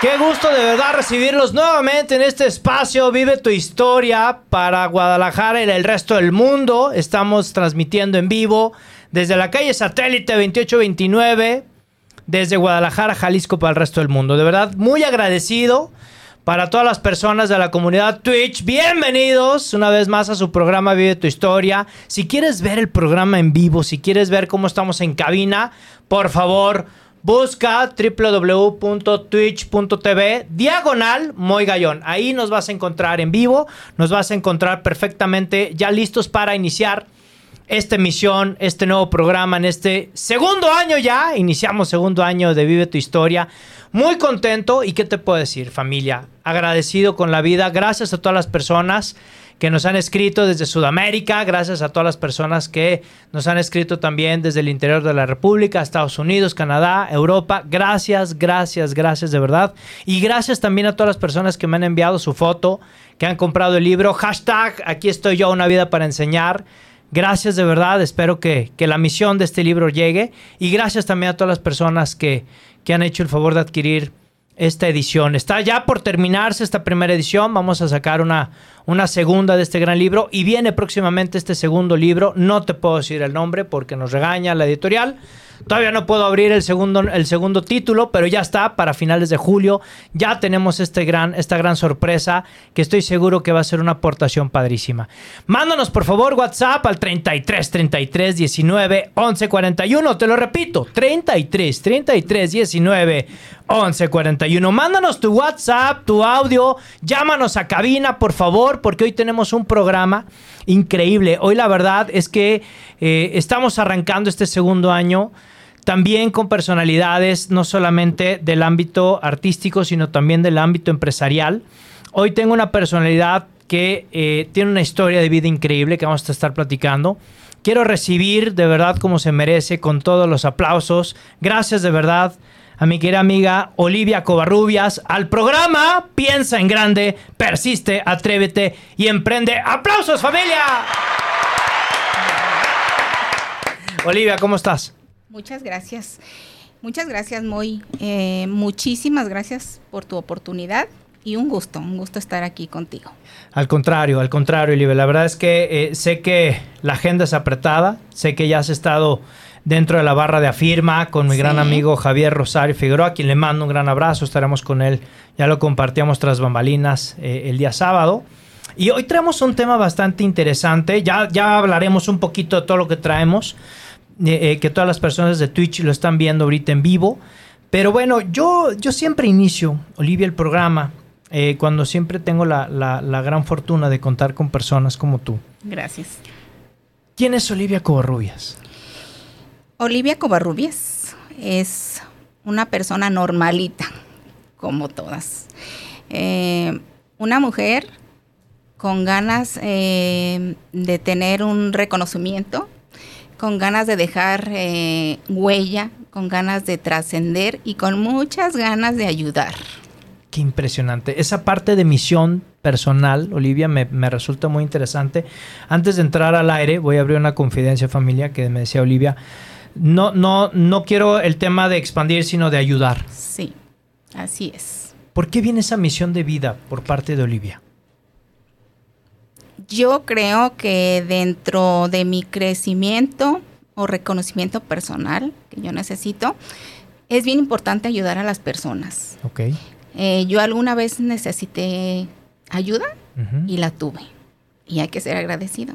Qué gusto de verdad recibirlos nuevamente en este espacio. Vive tu historia para Guadalajara y el resto del mundo. Estamos transmitiendo en vivo desde la calle Satélite 2829, desde Guadalajara, Jalisco para el resto del mundo. De verdad, muy agradecido para todas las personas de la comunidad Twitch. Bienvenidos una vez más a su programa Vive tu historia. Si quieres ver el programa en vivo, si quieres ver cómo estamos en cabina, por favor Busca www.twitch.tv diagonal Moy. Ahí nos vas a encontrar en vivo, nos vas a encontrar perfectamente ya listos para iniciar esta emisión, este nuevo programa en este segundo año ya. Iniciamos segundo año de Vive tu Historia. Muy contento y qué te puedo decir familia, agradecido con la vida, gracias a todas las personas que nos han escrito desde Sudamérica, gracias a todas las personas que nos han escrito también desde el interior de la República, Estados Unidos, Canadá, Europa. Gracias, gracias, gracias de verdad. Y gracias también a todas las personas que me han enviado su foto, que han comprado el libro. Hashtag, aquí estoy yo, una vida para enseñar. Gracias de verdad, espero que, que la misión de este libro llegue. Y gracias también a todas las personas que, que han hecho el favor de adquirir esta edición. Está ya por terminarse esta primera edición. Vamos a sacar una, una segunda de este gran libro y viene próximamente este segundo libro. No te puedo decir el nombre porque nos regaña la editorial. Todavía no puedo abrir el segundo, el segundo título, pero ya está para finales de julio. Ya tenemos este gran, esta gran sorpresa que estoy seguro que va a ser una aportación padrísima. Mándanos por favor WhatsApp al 33 33 19 11 41. Te lo repito, 33 33 19 11 41. Mándanos tu WhatsApp, tu audio. Llámanos a cabina, por favor, porque hoy tenemos un programa increíble. Hoy la verdad es que eh, estamos arrancando este segundo año también con personalidades no solamente del ámbito artístico, sino también del ámbito empresarial. Hoy tengo una personalidad que eh, tiene una historia de vida increíble que vamos a estar platicando. Quiero recibir de verdad como se merece, con todos los aplausos. Gracias de verdad a mi querida amiga Olivia Covarrubias al programa Piensa en Grande, Persiste, Atrévete y Emprende. ¡Aplausos familia! Olivia, ¿cómo estás? Muchas gracias. Muchas gracias, Moy. Eh, muchísimas gracias por tu oportunidad y un gusto, un gusto estar aquí contigo. Al contrario, al contrario, Olivia. La verdad es que eh, sé que la agenda es apretada, sé que ya has estado dentro de la barra de afirma con mi gran amigo Javier Rosario Figueroa, a quien le mando un gran abrazo, estaremos con él, ya lo compartíamos tras bambalinas eh, el día sábado. Y hoy traemos un tema bastante interesante, ya, ya hablaremos un poquito de todo lo que traemos, eh, que todas las personas de Twitch lo están viendo ahorita en vivo. Pero bueno, yo, yo siempre inicio, Olivia, el programa, eh, cuando siempre tengo la, la, gran fortuna de contar con personas como tú. Gracias. ¿Quién es Olivia Covarrubias? Olivia Covarrubias es una persona normalita, como todas. Eh, una mujer con ganas de tener un reconocimiento, con ganas de dejar eh, huella, con ganas de trascender y con muchas ganas de ayudar. Qué impresionante. Esa parte de misión personal, Olivia, me, resulta muy interesante. Antes de entrar al aire, voy a abrir una confidencia familia que me decía Olivia. No, no, no quiero el tema de expandir, sino de ayudar. Sí, así es. ¿Por qué viene esa misión de vida por parte de Olivia? Yo creo que dentro de mi crecimiento o reconocimiento personal que yo necesito, es bien importante ayudar a las personas. Ok. Eh, yo alguna vez necesité ayuda y la tuve. Y hay que ser agradecido.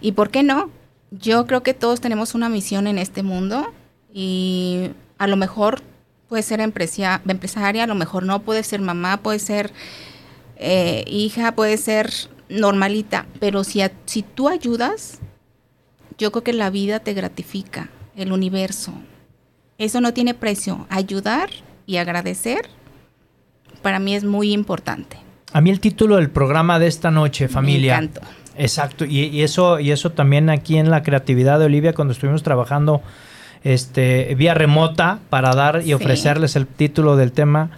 ¿Y por qué no? Yo creo que todos tenemos una misión en este mundo y a lo mejor puede ser empresia- empresaria, a lo mejor no, puede ser mamá, puede ser eh, hija, puede ser normalita, pero si, a- si tú ayudas, yo creo que la vida te gratifica, el universo. Eso no tiene precio. Ayudar y agradecer para mí es muy importante. A mí el título del programa de esta noche, familia. Me encantó. Exacto, y, y eso, y eso también aquí en la creatividad de Olivia, cuando estuvimos trabajando este, vía remota para dar y Sí. ofrecerles el título del tema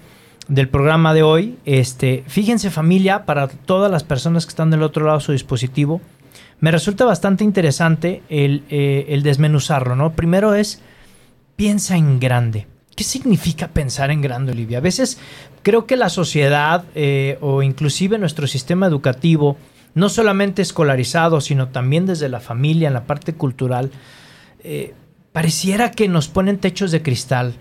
del programa de hoy. Este, fíjense familia, para todas las personas que están del otro lado de su dispositivo, me resulta bastante interesante el, eh, desmenuzarlo, ¿no? Primero es, piensa en grande. ¿Qué significa pensar en grande, Olivia? A veces creo que la sociedad eh, o inclusive nuestro sistema educativo, no solamente escolarizado, sino también desde la familia, en la parte cultural, eh, pareciera que nos ponen techos de cristal.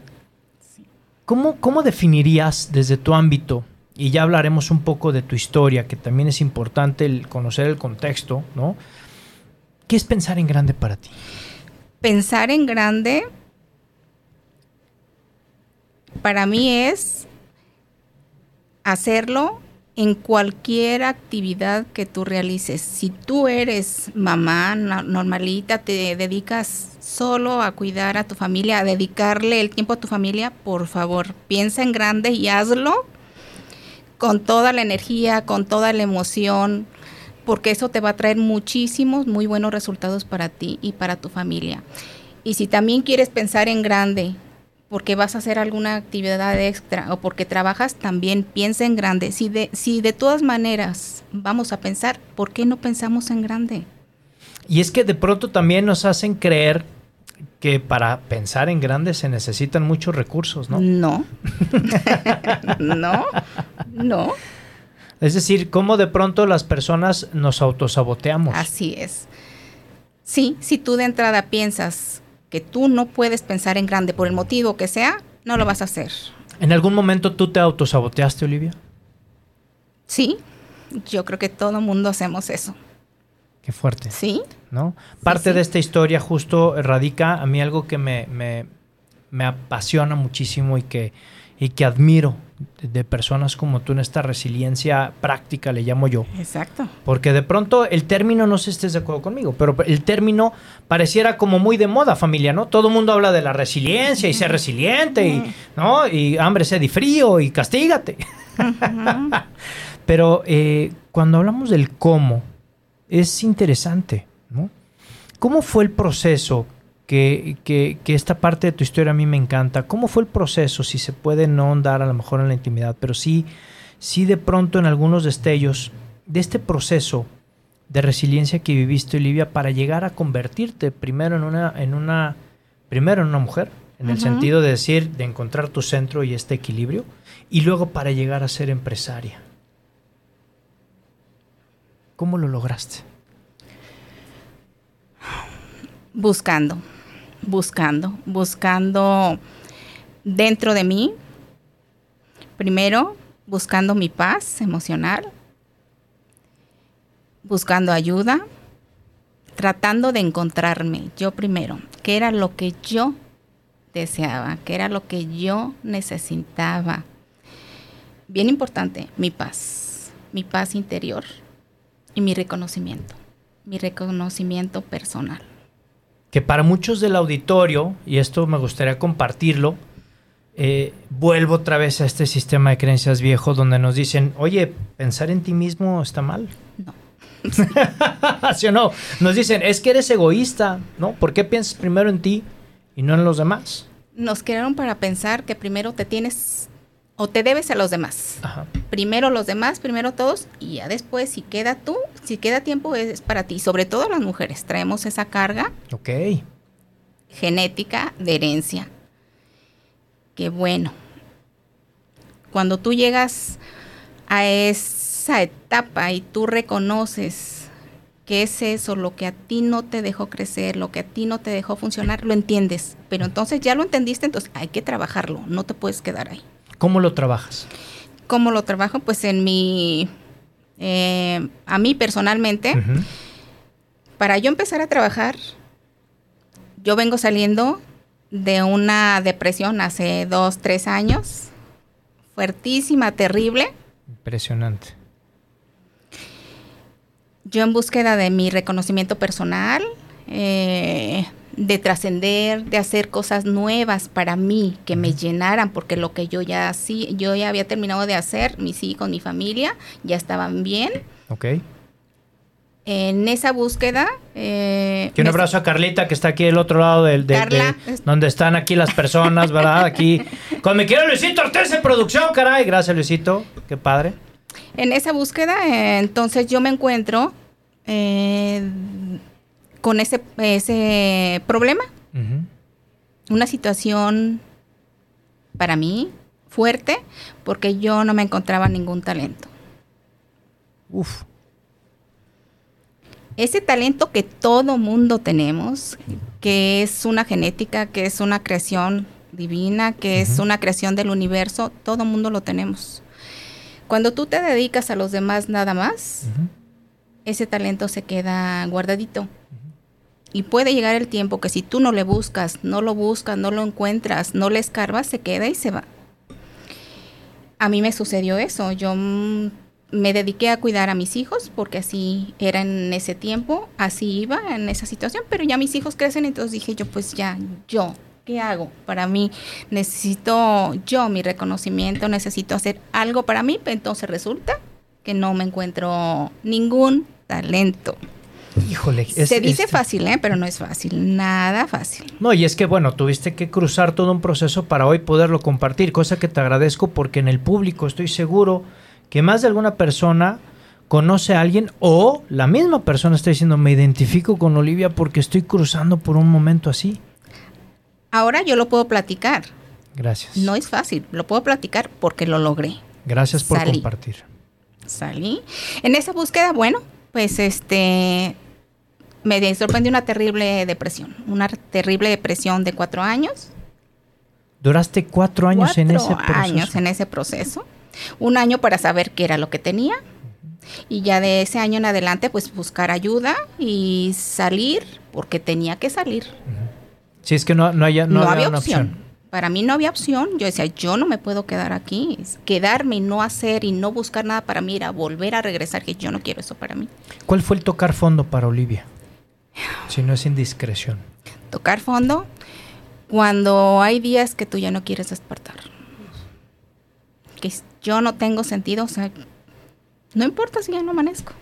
¿Cómo, ¿Cómo definirías desde tu ámbito, y ya hablaremos un poco de tu historia, que también es importante el conocer el contexto, ¿no? ¿Qué es pensar en grande para ti? Pensar en grande para mí es hacerlo en cualquier actividad que tú realices. Si tú eres mamá no- normalita, te dedicas solo a cuidar a tu familia, a dedicarle el tiempo a tu familia, por favor, piensa en grande y hazlo con toda la energía, con toda la emoción, porque eso te va a traer muchísimos, muy buenos resultados para ti y para tu familia. Y si también quieres pensar en grande, porque vas a hacer alguna actividad extra o porque trabajas, también piensa en grande. Si de, si de todas maneras vamos a pensar, ¿por qué no pensamos en grande? Y es que de pronto también nos hacen creer que para pensar en grande se necesitan muchos recursos, ¿no? No. no. No. Es decir, cómo de pronto las personas nos autosaboteamos. Así es. Sí, si tú de entrada piensas que tú no puedes pensar en grande por el motivo que sea, no lo vas a hacer. ¿En algún momento tú te autosaboteaste, Olivia? Sí, yo creo que todo mundo hacemos eso. Qué fuerte, Sí, ¿no? Parte sí. de esta historia justo radica a mí algo que me, me- me apasiona muchísimo y que, y que admiro de, personas como tú en esta resiliencia práctica, le llamo yo. exacto. Porque de pronto el término, no sé si estés de acuerdo conmigo, pero el término pareciera como muy de moda, familia, ¿no? Todo el mundo habla de la resiliencia y ser resiliente, y, ¿no? Y hambre, sed y frío y castígate. pero eh, cuando hablamos del cómo, es interesante, ¿no? ¿Cómo fue el proceso? Que, que- que esta parte de tu historia a mí me encanta. ¿Cómo fue el proceso? Si se puede no andar a lo mejor en la intimidad, pero sí, sí de pronto en algunos destellos de este proceso de resiliencia que viviste, Olivia, para llegar a convertirte primero en una, en una, primero en una mujer, en el sentido de decir, de encontrar tu centro y este equilibrio, y luego para llegar a ser empresaria. ¿Cómo lo lograste? Buscando, buscando, buscando dentro de mí, primero buscando mi paz emocional, buscando ayuda, tratando de encontrarme yo primero, qué era lo que yo deseaba, qué era lo que yo necesitaba. Bien importante, mi paz, mi paz interior y mi reconocimiento, mi reconocimiento personal. Que para muchos del auditorio, y esto me gustaría compartirlo, eh, vuelvo otra vez a este sistema de creencias viejo donde nos dicen, oye, pensar en ti mismo está mal. No. ¿Sí o no? Nos dicen, es que eres egoísta, ¿no? ¿Por qué piensas primero en ti y no en los demás? Nos crearon para pensar que primero te tienes o te debes a los demás. Ajá. Primero los demás, primero todos y ya después si queda tú, si queda tiempo es para ti. Sobre todo las mujeres traemos esa carga Ok. genética de herencia. Que bueno, cuando tú llegas a esa etapa y tú reconoces que es eso lo que a ti no te dejó crecer, lo que a ti no te dejó funcionar, lo entiendes. Pero entonces ya lo entendiste, entonces hay que trabajarlo, no te puedes quedar ahí. ¿Cómo lo trabajas? ¿Cómo lo trabajo? Pues en mi, eh, a mí personalmente, para yo empezar a trabajar, yo vengo saliendo de una depresión hace dos, tres años, fuertísima, terrible. Impresionante. Yo en búsqueda de mi reconocimiento personal, eh, de trascender, de hacer cosas nuevas para mí que me llenaran, porque lo que yo ya sí, yo ya había terminado de hacer, mis hijos, mi familia, ya estaban bien. Ok. En esa búsqueda. Eh, Y un abrazo a Carlita que está aquí del otro lado del, de, Carla, de- es- donde están aquí las personas, ¿verdad? Aquí con mi querido Luisito Ortiz en producción, caray. Gracias, Luisito. Qué padre. En esa búsqueda, eh, entonces yo me encuentro eh, con ese, ese problema, una situación para mí fuerte, porque yo no me encontraba ningún talento. Uf. Ese talento que todo mundo tenemos, que es una genética, que es una creación divina, que es una creación del universo, todo mundo lo tenemos. Cuando tú te dedicas a los demás nada más, ese talento se queda guardadito. Y puede llegar el tiempo que si tú no le buscas, no lo buscas, no lo encuentras, no le escarbas, se queda y se va. A mí me sucedió eso. Yo mm, me dediqué a cuidar a mis hijos porque así era en ese tiempo, así iba en esa situación, pero ya mis hijos crecen, entonces dije yo, pues ya, yo, ¿qué hago? Para mí necesito yo mi reconocimiento, necesito hacer algo para mí, entonces resulta que no me encuentro ningún talento. Híjole. es- Se dice es- fácil, ¿eh? pero no es fácil, nada fácil. No, y es que bueno, tuviste que cruzar todo un proceso para hoy poderlo compartir, cosa que te agradezco porque en el público estoy seguro que más de alguna persona conoce a alguien o la misma persona está diciendo, me identifico con Olivia porque estoy cruzando por un momento así. Ahora yo lo puedo platicar, Gracias. no es fácil, lo puedo platicar porque lo logré. Gracias por Salí. compartir. Salí. En esa búsqueda, bueno, pues este me sorprendió una terrible depresión, una terrible depresión de cuatro años. Duraste cuatro años en ese Cuatro proceso. años en ese proceso. Un año para saber qué era lo que tenía. Y ya de ese año en adelante, pues buscar ayuda y salir, porque tenía que salir. Si es que no, no, haya, no, No, había había una opción. opción. Para mí no había opción. Yo decía, yo no me puedo quedar aquí. Quedarme y no hacer y no buscar nada para mí era volver a regresar, que yo no quiero eso para mí. ¿Cuál fue el tocar fondo para Olivia? Si no es indiscreción. Tocar fondo cuando hay días que tú ya no quieres despertar. Que yo no tengo sentido, o sea, no importa si ya no amanezco.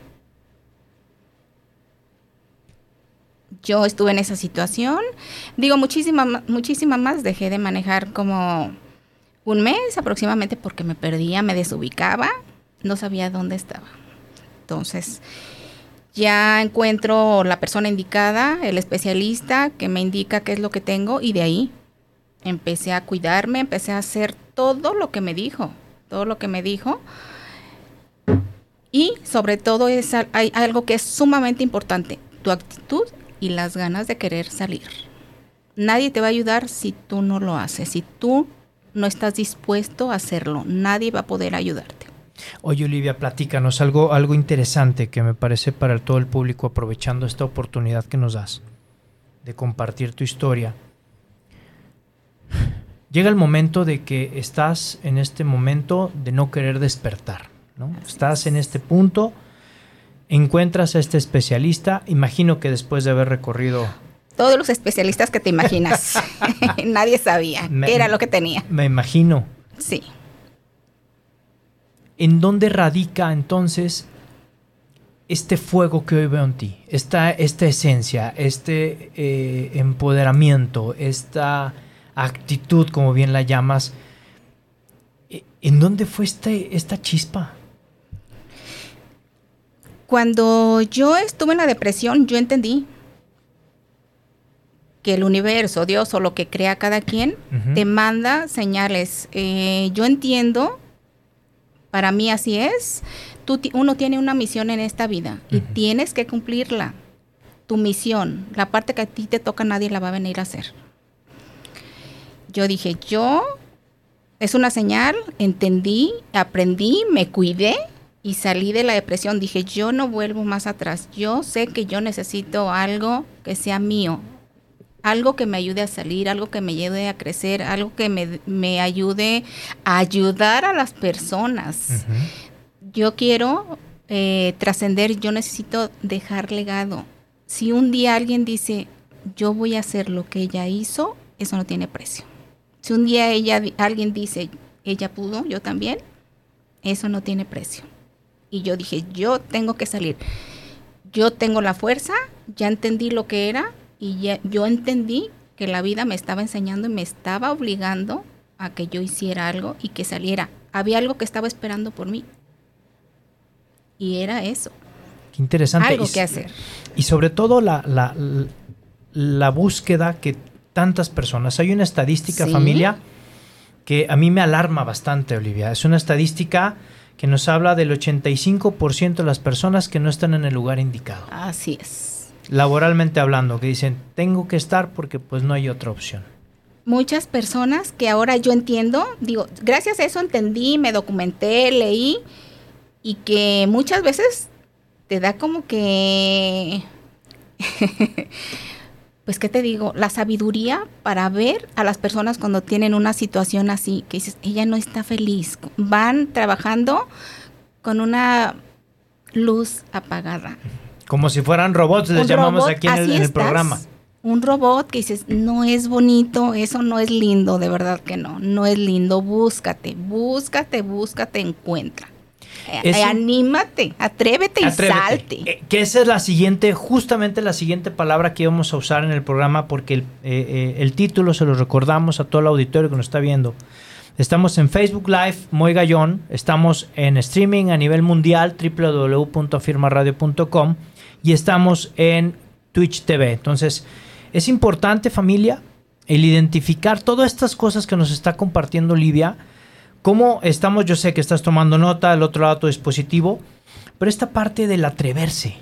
Yo estuve en esa situación. Digo, muchísima, ma- muchísima más. Dejé de manejar como un mes aproximadamente porque me perdía, me desubicaba, no sabía dónde estaba. Entonces, ya encuentro la persona indicada, el especialista que me indica qué es lo que tengo y de ahí empecé a cuidarme, empecé a hacer todo lo que me dijo, todo lo que me dijo. Y sobre todo es hay algo que es sumamente importante, tu actitud y las ganas de querer salir. Nadie te va a ayudar si tú no lo haces, si tú no estás dispuesto a hacerlo, nadie va a poder ayudarte. Oye, Olivia, platícanos algo, algo interesante que me parece para todo el público, aprovechando esta oportunidad que nos das de compartir tu historia. Llega el momento de que estás en este momento de no querer despertar, ¿no? Estás en este punto, encuentras a este especialista, imagino que después de haber recorrido, Todos los especialistas que te imaginas, nadie sabía Me- qué era lo que tenía. me imagino, Sí. ¿En dónde radica entonces este fuego que hoy veo en ti? Esta, esta esencia, este eh, empoderamiento, esta actitud, como bien la llamas. ¿e- ¿En dónde fue este, esta chispa? Cuando yo estuve en la depresión, yo entendí que el universo, Dios o lo que crea cada quien, te manda señales. Eh, yo entiendo, para mí así es, tú, uno tiene una misión en esta vida y tienes que cumplirla. Tu misión, la parte que a ti te toca, nadie la va a venir a hacer. Yo dije, yo, es una señal, entendí, aprendí, me cuidé y salí de la depresión. Dije, yo no vuelvo más atrás. Yo sé que yo necesito algo que sea mío, algo que me ayude a salir, algo que me ayude a crecer, algo que me, ayude a ayudar a las personas. Yo quiero eh, trascender, yo necesito dejar legado. Si un día alguien dice, yo voy a hacer lo que ella hizo, eso no tiene precio. Si un día ella, alguien dice, ella pudo, yo también, eso no tiene precio. Y yo dije, yo tengo que salir. Yo tengo la fuerza, ya entendí lo que era y ya, yo entendí que la vida me estaba enseñando y me estaba obligando a que yo hiciera algo y que saliera. Había algo que estaba esperando por mí. Y era eso. Qué interesante. Algo que hacer. Y sobre todo la, la, la, búsqueda que tantas personas. Hay una estadística, familia, que a mí me alarma bastante, Olivia. Es una estadística que nos habla del 85% de las personas que no están en el lugar indicado. Así es. Laboralmente hablando, que dicen, tengo que estar porque pues no hay otra opción. Muchas personas que ahora yo entiendo, digo, gracias a eso entendí, me documenté, leí y que muchas veces te da como que pues, ¿qué te digo? La sabiduría para ver a las personas cuando tienen una situación así, que dices, ella no está feliz. Van trabajando con una luz apagada. Como si fueran robots, les llamamos aquí en el, programa. Un robot que dices, no es bonito, eso no es lindo, de verdad que no, no es lindo, búscate, búscate, búscate, encuentra. Eh, anímate, atrévete, y salte. Eh, que esa es la siguiente, justamente la siguiente palabra que íbamos a usar en el programa, porque el, eh, el título se lo recordamos a todo el auditorio que nos está viendo. Estamos en Facebook Live, Moy Gallón. Estamos en streaming a nivel mundial, www.firmaradio.com. Y estamos en Twitch TV. Entonces, es importante, familia, el identificar todas estas cosas que nos está compartiendo Olivia ¿Cómo estamos? Yo sé que estás tomando nota, el otro lado tu dispositivo, pero esta parte del atreverse,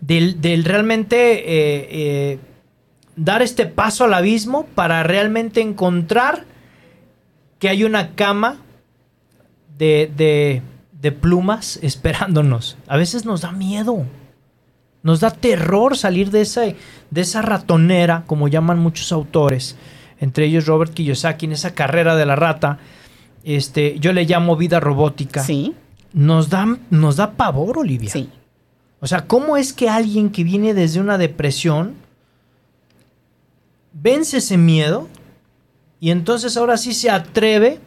del, realmente eh, eh, dar este paso al abismo para realmente encontrar que hay una cama de, de plumas esperándonos. A veces nos da miedo. Nos da terror salir de esa, de esa ratonera, como llaman muchos autores, entre ellos Robert Kiyosaki, en esa carrera de la rata, este, yo le llamo vida robótica. Sí. Nos da, nos da pavor, Olivia. Sí. O sea, ¿cómo es que alguien que viene desde una depresión vence ese miedo y entonces ahora sí se atreve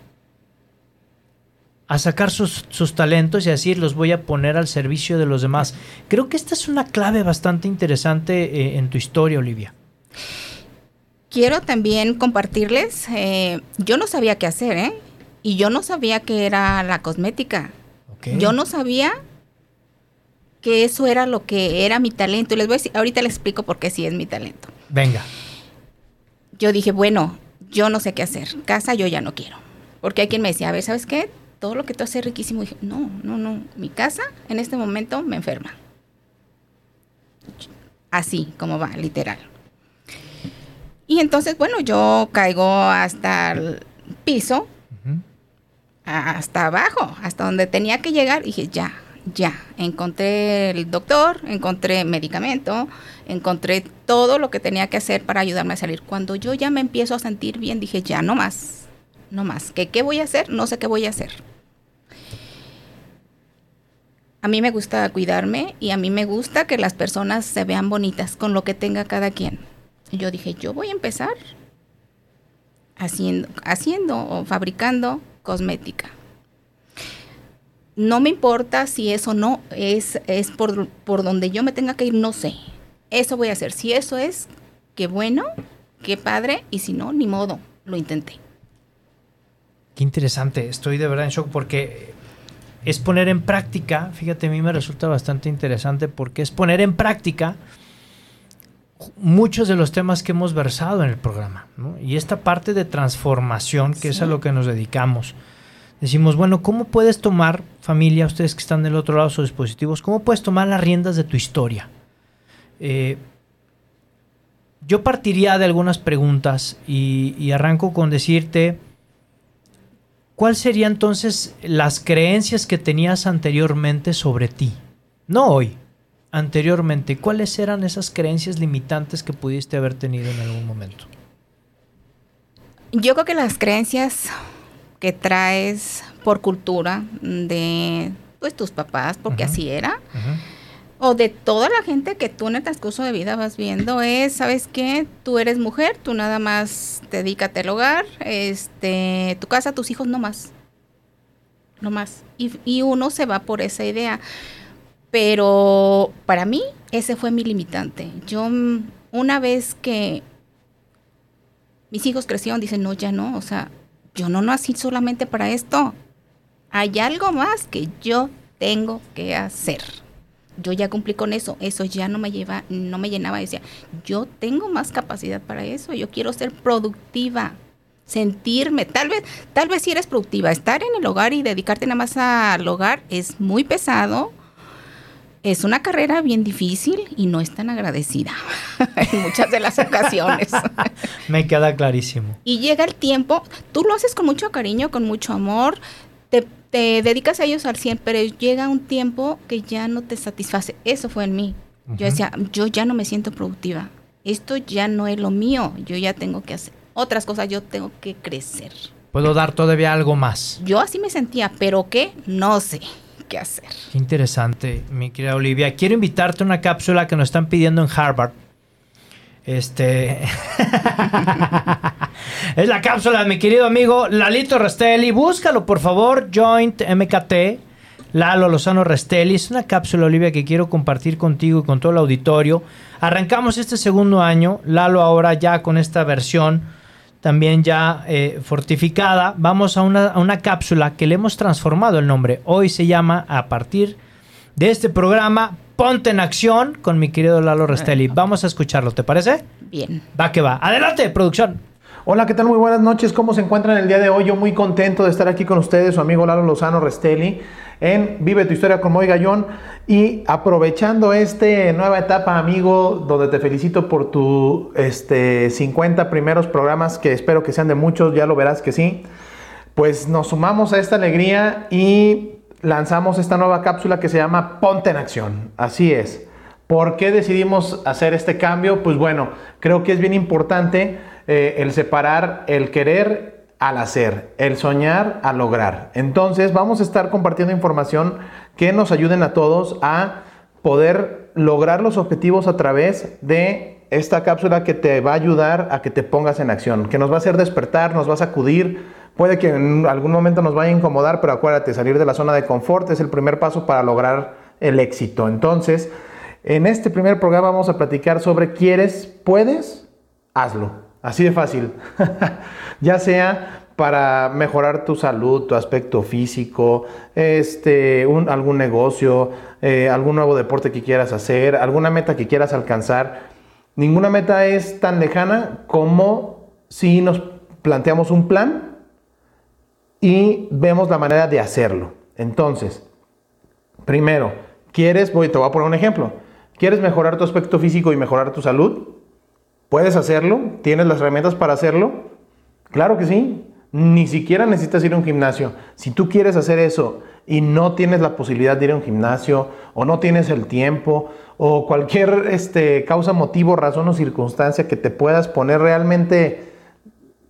a sacar sus, talentos y a decir los voy a poner al servicio de los demás? Creo que esta es una clave bastante interesante eh, en tu historia, Olivia. Quiero también compartirles, eh, yo no sabía qué hacer, ¿eh? Y yo no sabía que era la cosmética. Yo no sabía que eso era lo que era mi talento. Y les voy a decir, ahorita les explico por qué sí es mi talento. Venga. Yo dije, bueno, yo no sé qué hacer. Casa yo ya no quiero. Porque hay quien me decía, a ver, ¿sabes qué? Todo lo que tú haces es riquísimo. Y dije, no, no, no. Mi casa en este momento me enferma. Así como va, literal. Y entonces, bueno, yo caigo hasta el piso hasta abajo, hasta donde tenía que llegar, dije, ya, ya, encontré el doctor, encontré medicamento, encontré todo lo que tenía que hacer para ayudarme a salir. Cuando yo ya me empiezo a sentir bien, dije, ya, no más, no más, ¿qué, qué voy a hacer? No sé qué voy a hacer. A mí me gusta cuidarme y a mí me gusta que las personas se vean bonitas con lo que tenga cada quien. yo dije, yo voy a empezar haciendo, haciendo o fabricando cosmética. No me importa si eso no es, es por, por donde yo me tenga que ir, no sé. Eso voy a hacer. Si eso es, qué bueno, qué padre, y si no, ni modo, lo intenté. Qué interesante, estoy de verdad en shock porque es poner en práctica, fíjate, a mí me resulta bastante interesante porque es poner en práctica muchos de los temas que hemos versado en el programa. Y esta parte de transformación, que es a lo que nos dedicamos. Decimos, bueno, ¿cómo puedes tomar, familia, ustedes que están del otro lado de sus dispositivos, cómo puedes tomar las riendas de tu historia? Eh, yo partiría de algunas preguntas y, y arranco con decirte, ¿cuál sería entonces las creencias que tenías anteriormente sobre ti? No hoy, anteriormente. ¿Cuáles eran esas creencias limitantes que pudiste haber tenido en algún momento? Yo creo que las creencias que traes por cultura de pues tus papás, porque así era, o de toda la gente que tú en el transcurso de vida vas viendo es, ¿sabes qué? Tú eres mujer, tú nada más dedícate al hogar, este, tu casa, tus hijos, no más. No más. Y, y uno se va por esa idea. Pero para mí, ese fue mi limitante. Yo, mm, una vez que mis hijos crecieron, dicen, no, ya no, o sea, yo no nací solamente para esto. Hay algo más que yo tengo que hacer yo ya cumplí con eso, eso ya no me lleva, no me llenaba, decía, yo tengo más capacidad para eso, yo quiero ser productiva, sentirme, tal vez, tal vez si eres productiva, estar en el hogar y dedicarte nada más al hogar es muy pesado, es una carrera bien difícil y no es tan agradecida en muchas de las ocasiones. Me queda clarísimo. Y llega el tiempo, tú lo haces con mucho cariño, con mucho amor, te dedicas a ellos al 100, pero llega un tiempo que ya no te satisface. Eso fue en mí. Yo decía, yo ya no me siento productiva. Esto ya no es lo mío. Yo ya tengo que hacer otras cosas. Yo tengo que crecer. Puedo dar todavía algo más. Yo así me sentía, pero ¿qué? No sé qué hacer. Qué interesante, mi querida Olivia. Quiero invitarte a una cápsula que nos están pidiendo en Harvard este. es la cápsula mi querido amigo Lalito Restelli. Búscalo, por favor. Joint MKT. Lalo Lozano Restelli. Es una cápsula, Olivia, que quiero compartir contigo y con todo el auditorio. Arrancamos este segundo año. Lalo ahora ya con esta versión también ya eh, fortificada. Vamos a una, a una cápsula que le hemos transformado el nombre. Hoy se llama, a partir de este programa, Ponte en acción con mi querido Lalo Restelli. Vamos a escucharlo, ¿te parece? Bien. Va que va. Adelante, producción. Hola, ¿qué tal? Muy buenas noches. ¿Cómo se encuentran el día de hoy? Yo muy contento de estar aquí con ustedes, su amigo Lalo Lozano Restelli, en Vive tu historia con Moy Gallón. Y aprovechando esta nueva etapa, amigo, donde te felicito por tu este, 50 primeros programas, que espero que sean de muchos, ya lo verás que sí. Pues nos sumamos a esta alegría y lanzamos esta nueva cápsula que se llama Ponte en Acción. Así es. ¿Por qué decidimos hacer este cambio? Pues bueno, creo que es bien importante eh, el separar el querer al hacer, el soñar al lograr. Entonces vamos a estar compartiendo información que nos ayuden a todos a poder lograr los objetivos a través de esta cápsula que te va a ayudar a que te pongas en acción, que nos va a hacer despertar, nos va a sacudir, Puede que en algún momento nos vaya a incomodar, pero acuérdate, salir de la zona de confort es el primer paso para lograr el éxito. Entonces, en este primer programa vamos a platicar sobre quieres, puedes, hazlo. Así de fácil. ya sea para mejorar tu salud, tu aspecto físico, este, algún negocio, eh, algún nuevo deporte que quieras hacer, alguna meta que quieras alcanzar. Ninguna meta es tan lejana como si nos planteamos un plan y vemos la manera de hacerlo. Entonces, primero, ¿quieres, voy, te voy a poner un ejemplo, ¿quieres mejorar tu aspecto físico y mejorar tu salud? ¿Puedes hacerlo? ¿Tienes las herramientas para hacerlo? Claro que sí. Ni siquiera necesitas ir a un gimnasio. Si tú quieres hacer eso y no tienes la posibilidad de ir a un gimnasio o no tienes el tiempo o cualquier este, causa, motivo, razón o circunstancia que te puedas poner realmente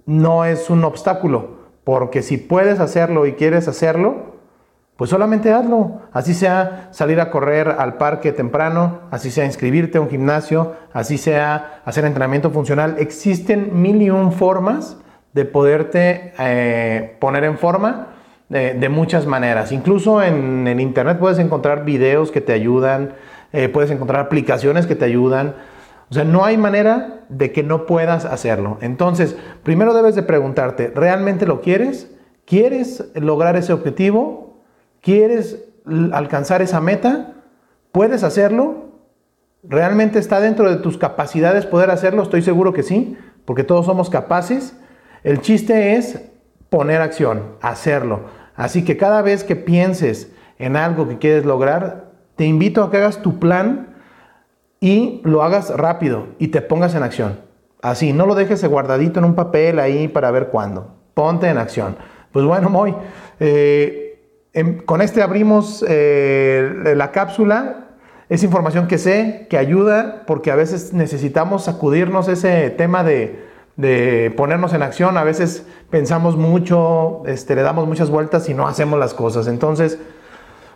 no es un obstáculo. Porque si puedes hacerlo y quieres hacerlo, pues solamente hazlo. Así sea salir a correr al parque temprano, así sea inscribirte a un gimnasio, así sea hacer entrenamiento funcional. Existen mil y un formas de poderte eh, poner en forma de, muchas maneras. Incluso en, el internet puedes encontrar videos que te ayudan, eh, puedes encontrar aplicaciones que te ayudan. O sea, no hay manera de que no puedas hacerlo. Entonces, primero debes de preguntarte, ¿realmente lo quieres? ¿Quieres lograr ese objetivo? ¿Quieres alcanzar esa meta? ¿Puedes hacerlo? ¿Realmente está dentro de tus capacidades poder hacerlo? Estoy seguro que sí, porque todos somos capaces. El chiste es poner acción, hacerlo. Así que cada vez que pienses en algo que quieres lograr, te invito a que hagas tu plan y lo hagas rápido y te pongas en acción. Así, no lo dejes guardadito en un papel ahí para ver cuándo. Ponte en acción. Pues bueno, Moy, eh, em- con este abrimos eh, la cápsula. Es información que sé, que ayuda, porque a veces necesitamos sacudirnos ese tema de, de ponernos en acción. A veces pensamos mucho, este, le damos muchas vueltas y no hacemos las cosas. Entonces,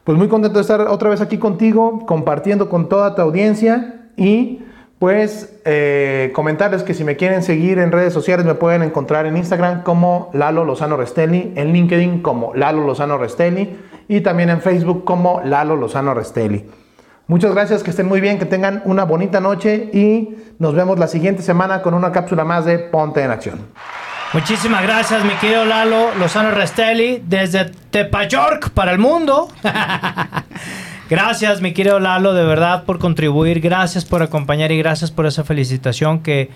pues muy contento de estar otra vez aquí contigo, compartiendo con toda tu audiencia y pues eh, comentarles que si me quieren seguir en redes sociales me pueden encontrar en Instagram como Lalo Lozano Restelli, en LinkedIn como Lalo Lozano Restelli y también en Facebook como Lalo Lozano Restelli. Muchas gracias, que estén muy bien, que tengan una bonita noche y nos vemos la siguiente semana con una cápsula más de Ponte en Acción. Muchísimas gracias, mi querido Lalo Lozano Restelli, desde Tepayork para el mundo. gracias, mi querido Lalo, de verdad, por contribuir. Gracias por acompañar y gracias por esa felicitación que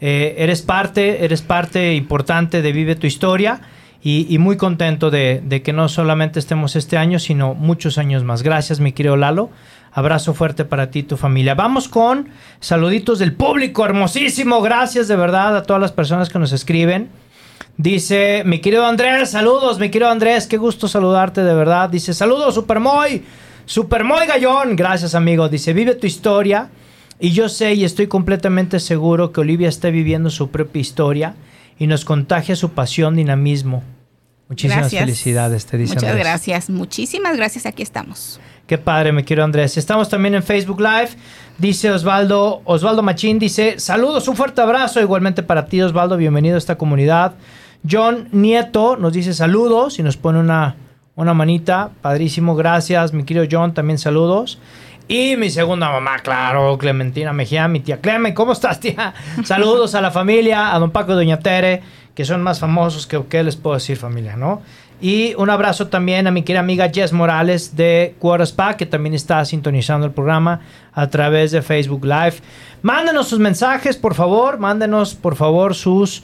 eh, eres parte, eres parte importante de Vive tu Historia. Y, muy contento de, de que no solamente estemos este año, sino muchos años más. Gracias, mi querido Lalo. Abrazo fuerte para ti y tu familia. Vamos con saluditos del público, hermosísimo. Gracias de verdad a todas las personas que nos escriben. Dice, mi querido Andrés, saludos, mi querido Andrés, qué gusto saludarte de verdad. Dice, saludos, Supermoy, Supermoy Gallón. Gracias, amigo. Dice, vive tu historia. Y yo sé y estoy completamente seguro que Olivia está viviendo su propia historia y nos contagia su pasión, dinamismo. Muchísimas Gracias. felicidades, te dice Muchas Andrés. gracias, muchísimas gracias, aquí estamos. Qué padre, me quiero Andrés. Estamos también en Facebook Live. Dice Osvaldo, Osvaldo Machín dice, saludos, un fuerte abrazo igualmente para ti Osvaldo, bienvenido a esta comunidad. John Nieto nos dice saludos y nos pone una, una manita, padrísimo, gracias, mi querido John, también saludos. Y mi segunda mamá, claro, Clementina Mejía, mi tía Clemen, ¿cómo estás, tía? Saludos a la familia, a don Paco y doña Tere, que son más famosos que, ¿qué les puedo decir, familia, no? Y un abrazo también a mi querida amiga Jess Morales de Spa, que también está sintonizando el programa a través de Facebook Live. Mándenos sus mensajes, por favor. Mándenos, por favor, sus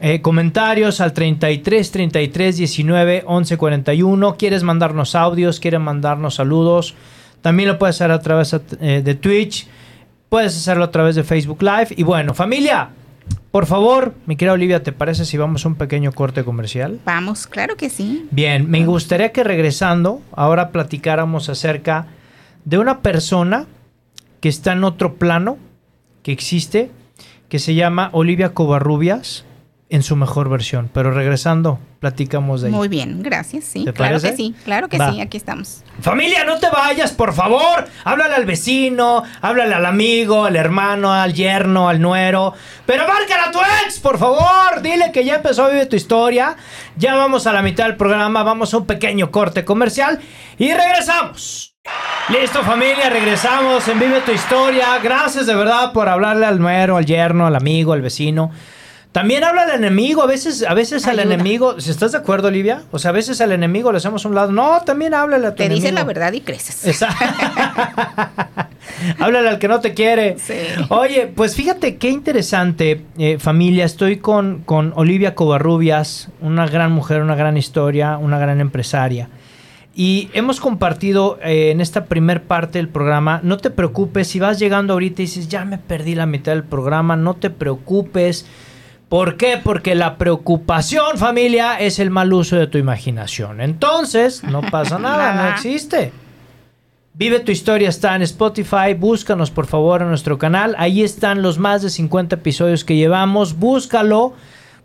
eh, comentarios al 33 33 19 11 41. ¿Quieres mandarnos audios? ¿Quieres mandarnos saludos? También lo puedes hacer a través eh, de Twitch. Puedes hacerlo a través de Facebook Live. Y bueno, familia, por favor, mi querida Olivia, ¿te parece si vamos a un pequeño corte comercial? Vamos, claro que sí. Bien, me gustaría que regresando, ahora platicáramos acerca de una persona que está en otro plano, que existe, que se llama Olivia Covarrubias en su mejor versión. Pero regresando, platicamos de ella. Muy bien, gracias, sí. ¿Te Claro parece? que sí, claro que Va. sí, aquí estamos. Familia, no te vayas, por favor. Háblale al vecino, háblale al amigo, al hermano, al yerno, al nuero. Pero márcale a tu ex, por favor. Dile que ya empezó a vivir tu historia. Ya vamos a la mitad del programa, vamos a un pequeño corte comercial y regresamos. Listo familia, regresamos en Vive tu Historia. Gracias de verdad por hablarle al nuero, al yerno, al amigo, al vecino. También habla al enemigo, a veces, a veces al enemigo, ¿si estás de acuerdo, Olivia? O sea, a veces al enemigo le hacemos a un lado. No, también háblale a tu Te dice enemigo. la verdad y creces. Exacto. Háblale al que no te quiere. Sí. Oye, pues fíjate qué interesante, eh, familia. Estoy con, con Olivia Covarrubias, una gran mujer, una gran historia, una gran empresaria. Y hemos compartido eh, en esta primer parte del programa, no te preocupes, si vas llegando ahorita y dices, ya me perdí la mitad del programa, no te preocupes. ¿Por qué? Porque la preocupación, familia, es el mal uso de tu imaginación. Entonces, no pasa nada, no existe. Vive tu historia está en Spotify, búscanos por favor en nuestro canal, ahí están los más de 50 episodios que llevamos, búscalo,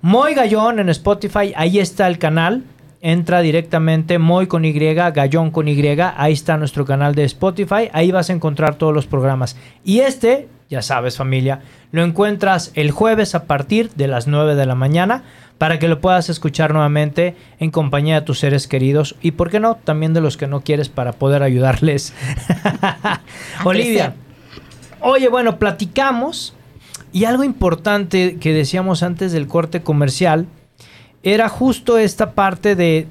Moy Gallón en Spotify, ahí está el canal, entra directamente Moy con Y, Gallón con Y, ahí está nuestro canal de Spotify, ahí vas a encontrar todos los programas. Y este, ya sabes familia, lo encuentras el jueves a partir de las 9 de la mañana para que lo puedas escuchar nuevamente en compañía de tus seres queridos y, ¿por qué no?, también de los que no quieres para poder ayudarles. Olivia, oye, bueno, platicamos y algo importante que decíamos antes del corte comercial era justo esta parte de,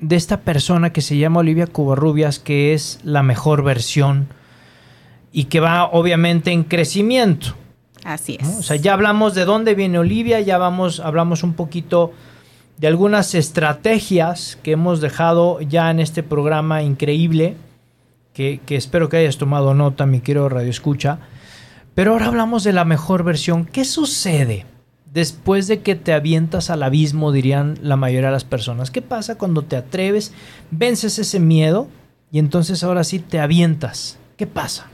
de esta persona que se llama Olivia Covarrubias, que es la mejor versión y que va obviamente en crecimiento. Así ¿no? es. O sea, ya hablamos de dónde viene Olivia, ya vamos, hablamos un poquito de algunas estrategias que hemos dejado ya en este programa increíble, que, que espero que hayas tomado nota, mi querido Radio Escucha. Pero ahora hablamos de la mejor versión. ¿Qué sucede? después de que te avientas al abismo, dirían la mayoría de las personas? ¿Qué pasa cuando te atreves, vences ese miedo y entonces ahora sí te avientas? ¿Qué pasa?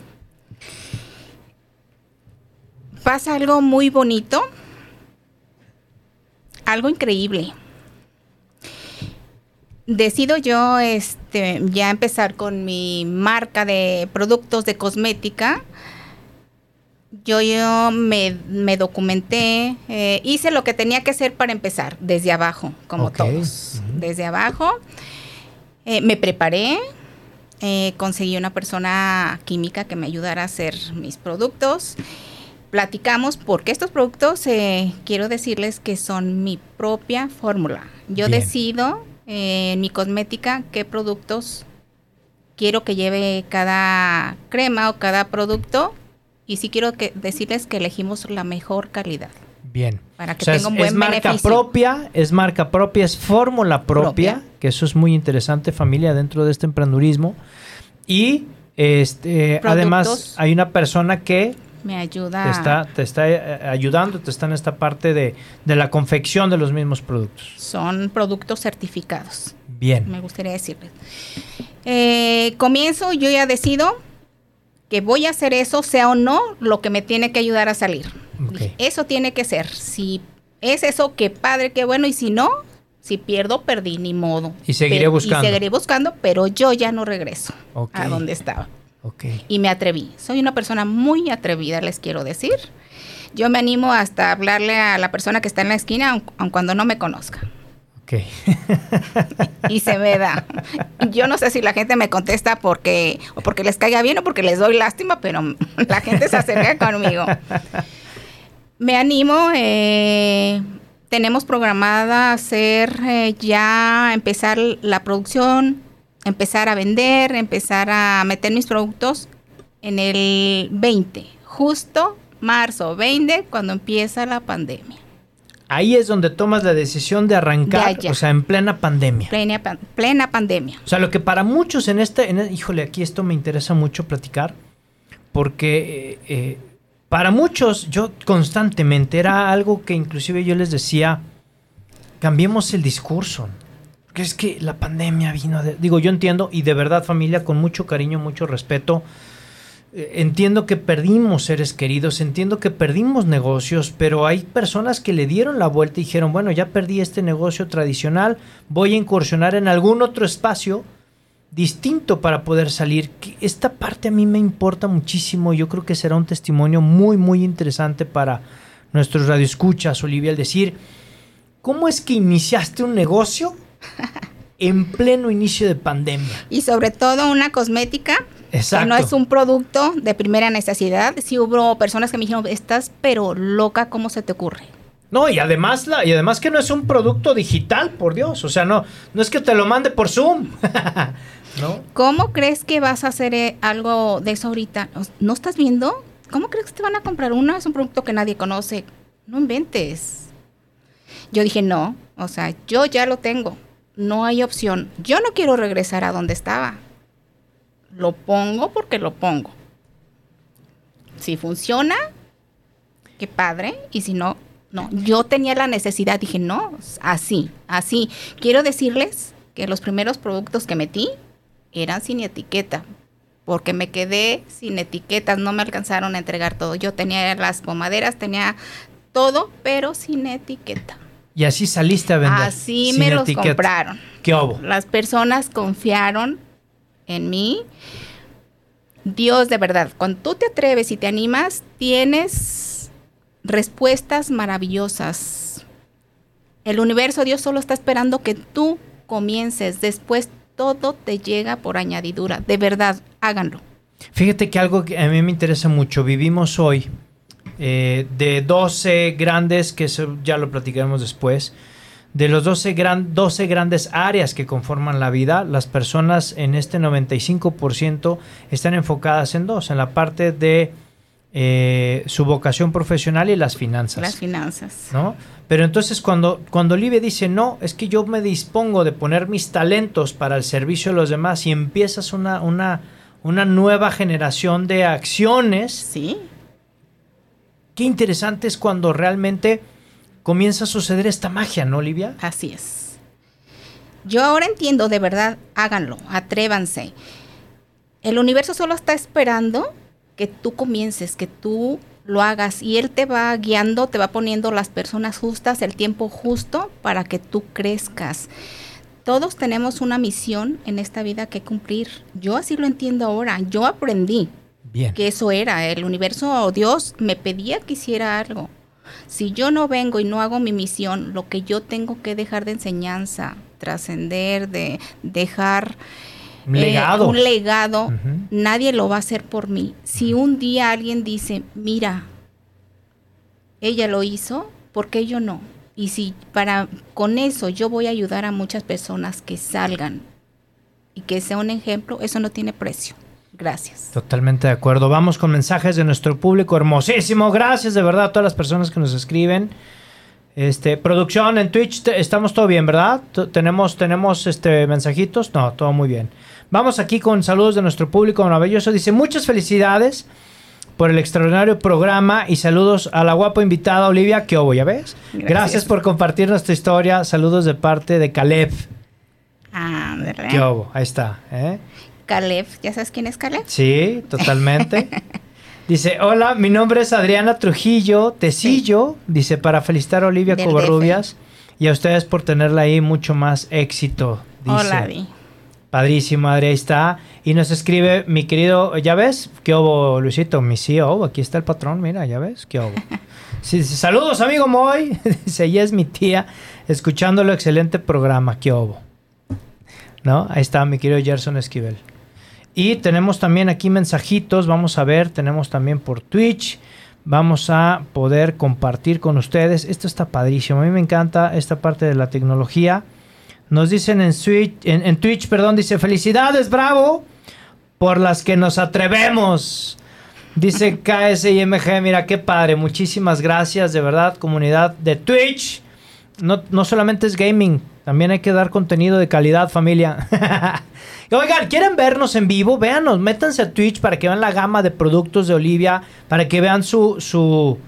Pasa algo muy bonito, algo increíble. Decido yo este, ya empezar con mi marca de productos de cosmética yo, yo me, me documenté, eh, hice lo que tenía que hacer para empezar, desde abajo, como todos. Desde abajo. Eh, me preparé, eh, conseguí una persona química que me ayudara a hacer mis productos. Platicamos porque estos productos, eh, quiero decirles que son mi propia fórmula. Yo Bien. decido eh, en mi cosmética qué productos quiero que lleve cada crema o cada producto y sí quiero que decirles que elegimos la mejor calidad. Bien. Para que O sea, tenga un buen es marca beneficio. propia, es marca propia, es fórmula propia, Propia. que eso es muy interesante, familia, dentro de este emprendurismo. Y este, además hay una persona que Me ayuda. te está, te está eh, ayudando, te está en esta parte de, de la confección de los mismos productos. Son productos certificados. Bien. me gustaría decirles. Eh, comienzo, yo ya decido que voy a hacer eso, sea o no, lo que me tiene que ayudar a salir. Eso tiene que ser. Si es eso, qué padre, qué bueno, y si no, si pierdo, perdí, ni modo. Y seguiré Pero- buscando. Y seguiré buscando, pero yo ya no regreso a donde estaba. Y me atreví. Soy una persona muy atrevida, les quiero decir. Yo me animo hasta hablarle a la persona que está en la esquina, aun, aun cuando no me conozca. Ok. y se me da. Yo no sé si la gente me contesta porque o porque les caiga bien o porque les doy lástima, pero la gente se acerca conmigo. Me animo. eh, tenemos programada hacer eh, ya empezar la producción, empezar a vender, empezar a meter mis productos en el 20, justo marzo 20, cuando empieza la pandemia. Ahí es donde tomas la decisión de arrancar, o sea, en plena pandemia. Plena, pan- plena pandemia. O sea, lo que para muchos en este, en el- híjole, aquí esto me interesa mucho platicar, porque eh, eh, para muchos yo constantemente era algo que inclusive yo les decía, cambiemos el discurso. Porque es que la pandemia vino, de- digo, yo entiendo y de verdad familia, con mucho cariño, mucho respeto, eh, entiendo que perdimos seres queridos, entiendo que perdimos negocios, pero hay personas que le dieron la vuelta y dijeron, bueno, ya perdí este negocio tradicional, voy a incursionar en algún otro espacio distinto para poder salir. Que Esta parte a mí me importa muchísimo, yo creo que será un testimonio muy, muy interesante para nuestros radioescuchas, Olivia, al decir, ¿cómo es que iniciaste un negocio en pleno inicio de pandemia? Y sobre todo una cosmética Exacto. que no es un producto de primera necesidad. Sí hubo personas que me dijeron, estás pero loca, ¿cómo se te ocurre? No, y además, la, y además que no es un producto digital, por Dios. O sea, no, no es que te lo mande por Zoom. ¿No? ¿Cómo crees que vas a hacer eh, algo de eso ahorita? ¿No- ¿No estás viendo? ¿Cómo crees que te van a comprar uno? Es un producto que nadie conoce. No inventes. Yo dije, no, o sea, yo ya lo tengo. No hay opción. Yo no quiero regresar a donde estaba. Lo pongo porque lo pongo. Si funciona, qué padre. Y si no, no. Yo tenía la necesidad, dije, no, así, así. Quiero decirles que los primeros productos que metí eran sin etiqueta. Porque me quedé sin etiquetas, no me alcanzaron a entregar todo. Yo tenía las pomaderas, tenía todo, pero sin etiqueta. Y así saliste a vender. Así me los etiqueta. compraron. ¿Qué hubo? Las personas confiaron en mí. Dios, de verdad, cuando tú te atreves y te animas, tienes respuestas maravillosas. El universo, Dios solo está esperando que tú comiences. Después todo te llega por añadidura. De verdad, háganlo. Fíjate que algo que a mí me interesa mucho. Vivimos hoy eh, de 12 grandes, que eso ya lo platicaremos después, de los 12, gran, 12 grandes áreas que conforman la vida, las personas en este 95% están enfocadas en dos, en la parte de eh, su vocación profesional y las finanzas. Las finanzas. ¿no? Pero entonces cuando, cuando Olivia dice, no, es que yo me dispongo de poner mis talentos para el servicio de los demás y empiezas una, una, una nueva generación de acciones, Sí, qué interesante es cuando realmente comienza a suceder esta magia, ¿no, Olivia? Así es. Yo ahora entiendo, de verdad, háganlo, atrévanse. El universo solo está esperando que tú comiences, que tú lo hagas y él te va guiando, te va poniendo las personas justas, el tiempo justo para que tú crezcas. Todos tenemos una misión en esta vida que cumplir. Yo así lo entiendo ahora. Yo aprendí Bien. que eso era. El universo o Dios me pedía que hiciera algo. Si yo no vengo y no hago mi misión, lo que yo tengo que dejar de enseñanza, trascender, de dejar Un eh, legado. un legado, Ujú. nadie lo va a hacer por mí. Si un día alguien dice, mira, ella lo hizo, ¿por qué yo no? Y si para con eso yo voy a ayudar a muchas personas que salgan y que sea un ejemplo, eso no tiene precio. Gracias. Totalmente de acuerdo. Vamos con mensajes de nuestro público hermosísimo. Gracias de verdad a todas las personas que nos escriben. Este, producción en Twitch, te- estamos todo bien, ¿verdad? Tenemos, tenemos este mensajitos. No, todo muy bien. Vamos aquí con saludos de nuestro público maravilloso. Dice, muchas felicidades por el extraordinario programa y saludos a la guapa invitada Olivia que ¿ya ves? Gracias. Gracias. por compartir nuestra historia. Saludos de parte de Caleb. Ah, ¿verdad? ¿Qué hubo? Ahí está. ¿eh? Caleb, ¿ya sabes quién es Caleb? Sí, totalmente. Dice, hola, mi nombre es Adriana Trujillo Tecillo. Dice, para felicitar a Olivia Del Covarrubias y a ustedes por tenerla ahí mucho más éxito. Dice, Hola, Di. Padrísimo, Adri, ahí está. Y nos escribe mi querido, ¿ya ves? ¿Qué hubo, Luisito? Mi CEO, aquí está el patrón, mira, ¿ya ves? ¿Qué hubo? Sí, saludos, amigo Moy. Dice, ella es mi tía, escuchando el excelente programa, ¿qué hubo? ¿No? Ahí está mi querido Gerson Esquivel. Y tenemos también aquí mensajitos, vamos a ver, tenemos también por Twitch. Vamos a poder compartir con ustedes. Esto está padrísimo. A mí me encanta esta parte de la tecnología. Nos dicen en, Switch, en, en Twitch, perdón, dice felicidades, bravo, por las que nos atrevemos. Dice KSIMG, mira qué padre, muchísimas gracias, de verdad, comunidad de Twitch. No, no solamente es gaming, también hay que dar contenido de calidad, familia. Oigan, ¿quieren vernos en vivo? Véanos, métanse a Twitch para que vean la gama de productos de Olivia, para que vean su, su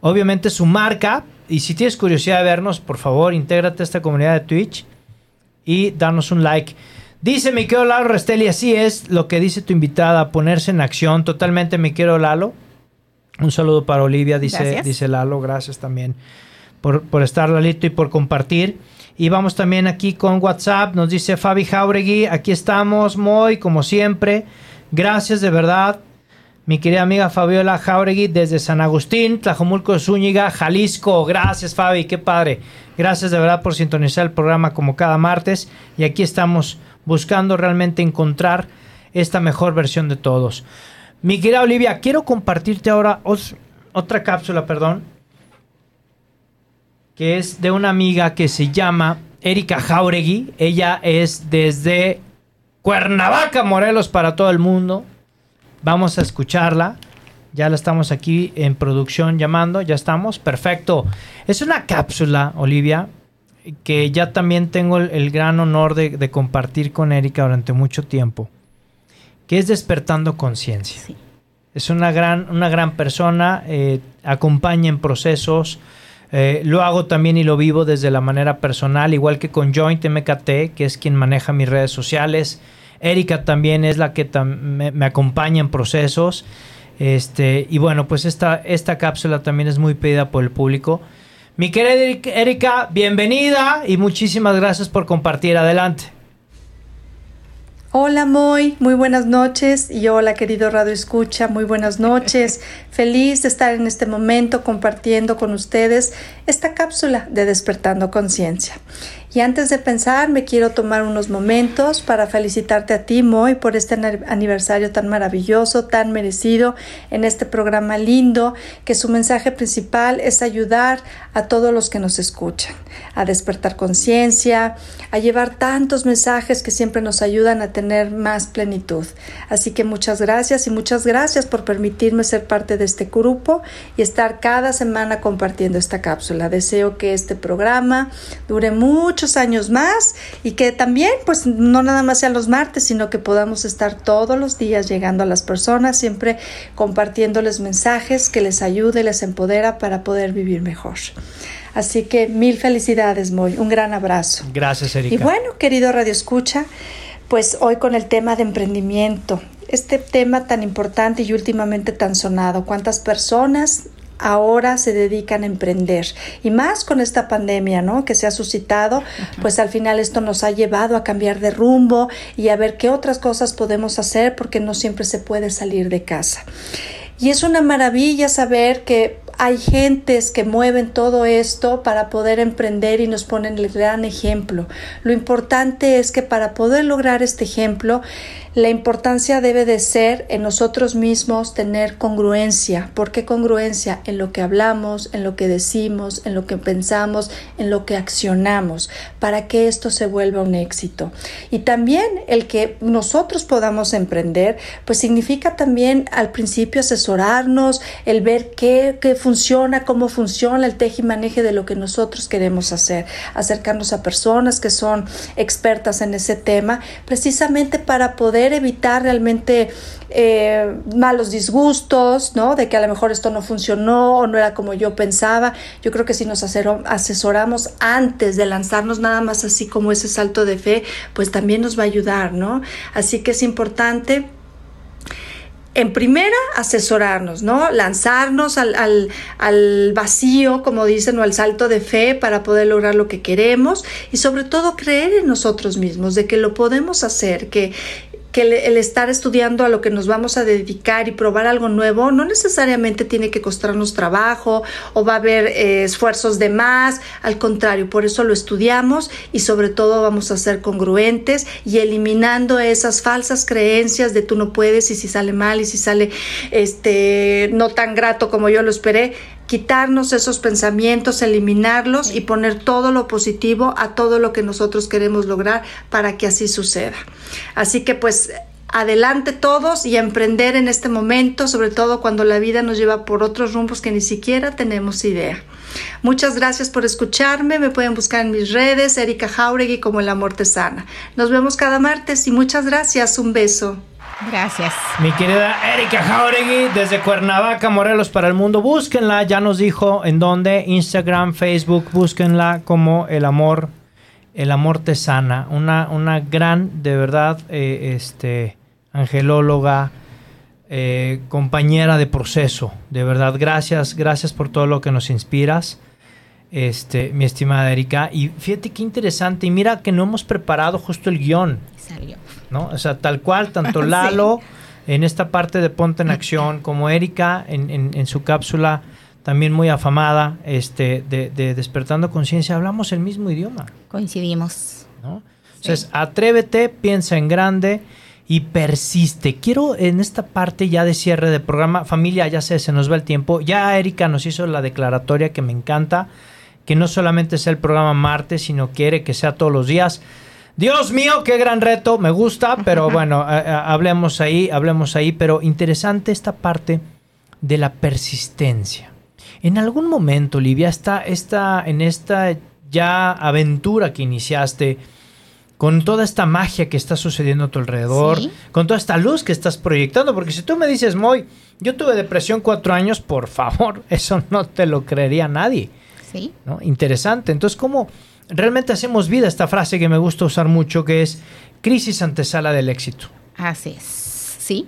obviamente su marca. Y si tienes curiosidad de vernos, por favor, intégrate a esta comunidad de Twitch y danos un like. Dice mi querido Lalo Restelli, así es lo que dice tu invitada, ponerse en acción totalmente, mi querido Lalo. Un saludo para Olivia, dice, Gracias. dice Lalo, gracias también por, por estar Lalito y por compartir. Y vamos también aquí con WhatsApp, nos dice Fabi Jauregui, aquí estamos, muy como siempre. Gracias de verdad, mi querida amiga Fabiola Jauregui desde San Agustín, Tlajomulco Zúñiga, Jalisco. Gracias Fabi, qué padre. Gracias de verdad por sintonizar el programa como cada martes. Y aquí estamos buscando realmente encontrar esta mejor versión de todos. Mi querida Olivia, quiero compartirte ahora os- otra cápsula, perdón, que es de una amiga que se llama Erika Jauregui. Ella es desde Cuernavaca, Morelos, para todo el mundo. Vamos a escucharla. Ya la estamos aquí en producción llamando. Ya estamos. Perfecto. Es una cápsula, Olivia, que ya también tengo el, el gran honor de, de compartir con Erika durante mucho tiempo, que es despertando conciencia. Sí. Es una gran, una gran persona, eh, acompaña en procesos. Eh, lo hago también y lo vivo desde la manera personal, igual que con Joint MKT, que es quien maneja mis redes sociales. Erika también es la que me, me acompaña en procesos. Este, y bueno, pues esta, esta cápsula también es muy pedida por el público. Mi querida Erika, bienvenida y muchísimas gracias por compartir. Adelante. Hola Moy, muy buenas noches y hola querido Radio Escucha, muy buenas noches. Feliz de estar en este momento compartiendo con ustedes esta cápsula de Despertando Conciencia. Y antes de pensar, me quiero tomar unos momentos para felicitarte a ti, Moy, por este aniversario tan maravilloso, tan merecido en este programa lindo, que su mensaje principal es ayudar a todos los que nos escuchan, a despertar conciencia, a llevar tantos mensajes que siempre nos ayudan a tener más plenitud. Así que muchas gracias y muchas gracias por permitirme ser parte de este grupo y estar cada semana compartiendo esta cápsula. Deseo que este programa dure mucho muchos años más y que también pues no nada más sean los martes, sino que podamos estar todos los días llegando a las personas, siempre compartiéndoles mensajes que les ayude, les empodera para poder vivir mejor. Así que mil felicidades, Moy. Un gran abrazo. Gracias, Erika. Y bueno, querido Radio Escucha, pues hoy con el tema de emprendimiento, este tema tan importante y últimamente tan sonado. ¿Cuántas personas ahora se dedican a emprender y más con esta pandemia, ¿no? Que se ha suscitado, pues al final esto nos ha llevado a cambiar de rumbo y a ver qué otras cosas podemos hacer porque no siempre se puede salir de casa. Y es una maravilla saber que hay gentes que mueven todo esto para poder emprender y nos ponen el gran ejemplo. Lo importante es que para poder lograr este ejemplo, la importancia debe de ser en nosotros mismos tener congruencia. ¿Por qué congruencia? En lo que hablamos, en lo que decimos, en lo que pensamos, en lo que accionamos, para que esto se vuelva un éxito. Y también el que nosotros podamos emprender, pues significa también al principio asesorarnos, el ver qué, qué funciona, cómo funciona el teje y maneje de lo que nosotros queremos hacer, acercarnos a personas que son expertas en ese tema, precisamente para poder evitar realmente eh, malos disgustos, ¿no? De que a lo mejor esto no funcionó o no era como yo pensaba. Yo creo que si nos asesoramos antes de lanzarnos nada más así como ese salto de fe, pues también nos va a ayudar, ¿no? Así que es importante en primera, asesorarnos, ¿no? Lanzarnos al, al, al, vacío, como dicen, o al salto de fe para poder lograr lo que queremos y sobre todo creer en nosotros mismos, de que lo podemos hacer, que que el, estar estudiando a lo que nos vamos a dedicar y probar algo nuevo no necesariamente tiene que costarnos trabajo o va a haber eh, esfuerzos de más, al contrario, por eso lo estudiamos y sobre todo vamos a ser congruentes y eliminando esas falsas creencias de tú no puedes y si sale mal y si sale este no tan grato como yo lo esperé, quitarnos esos pensamientos, eliminarlos y poner todo lo positivo a todo lo que nosotros queremos lograr para que así suceda. Así que pues adelante todos y emprender en este momento, sobre todo cuando la vida nos lleva por otros rumbos que ni siquiera tenemos idea. Muchas gracias por escucharme. Me pueden buscar en mis redes, Erika Jauregui como El Amor Te Sana. Nos vemos cada martes y muchas gracias. Un beso. Gracias. Mi querida Erika Jauregui, desde Cuernavaca, Morelos para el mundo. Búsquenla, ya nos dijo en dónde, Instagram, Facebook, búsquenla como El Amor, El Amor Te Sana. Una, una gran, de verdad, eh, este, angelóloga, eh, compañera de proceso. De verdad, gracias, gracias por todo lo que nos inspiras. Este, mi estimada Erika, y fíjate qué interesante, y mira que no hemos preparado justo el guion. Salió. ¿no? O sea, tal cual, tanto Lalo en esta parte de Ponte en Acción como Erika en, en, su cápsula también muy afamada este, de, Despertando Conciencia, hablamos el mismo idioma. Coincidimos. ¿no? Entonces, atrévete, piensa en grande y persiste. Quiero en esta parte ya de cierre del programa, familia, ya sé, se nos va el tiempo. Ya Erika nos hizo la declaratoria que me encanta, que no solamente sea el programa martes, sino quiere que sea todos los días. Dios mío, qué gran reto, me gusta, pero bueno, hablemos ahí, hablemos ahí, pero interesante esta parte de la persistencia. En algún momento, Olivia, está, está en esta ya aventura que iniciaste, con toda esta magia que está sucediendo a tu alrededor, con toda esta luz que estás proyectando, porque si tú me dices, Moy, yo tuve depresión cuatro años, por favor, eso no te lo creería nadie. Sí. ¿no? Interesante. Entonces, ¿cómo, realmente hacemos vida esta frase que me gusta usar mucho, que es crisis antesala del éxito. Así es, sí,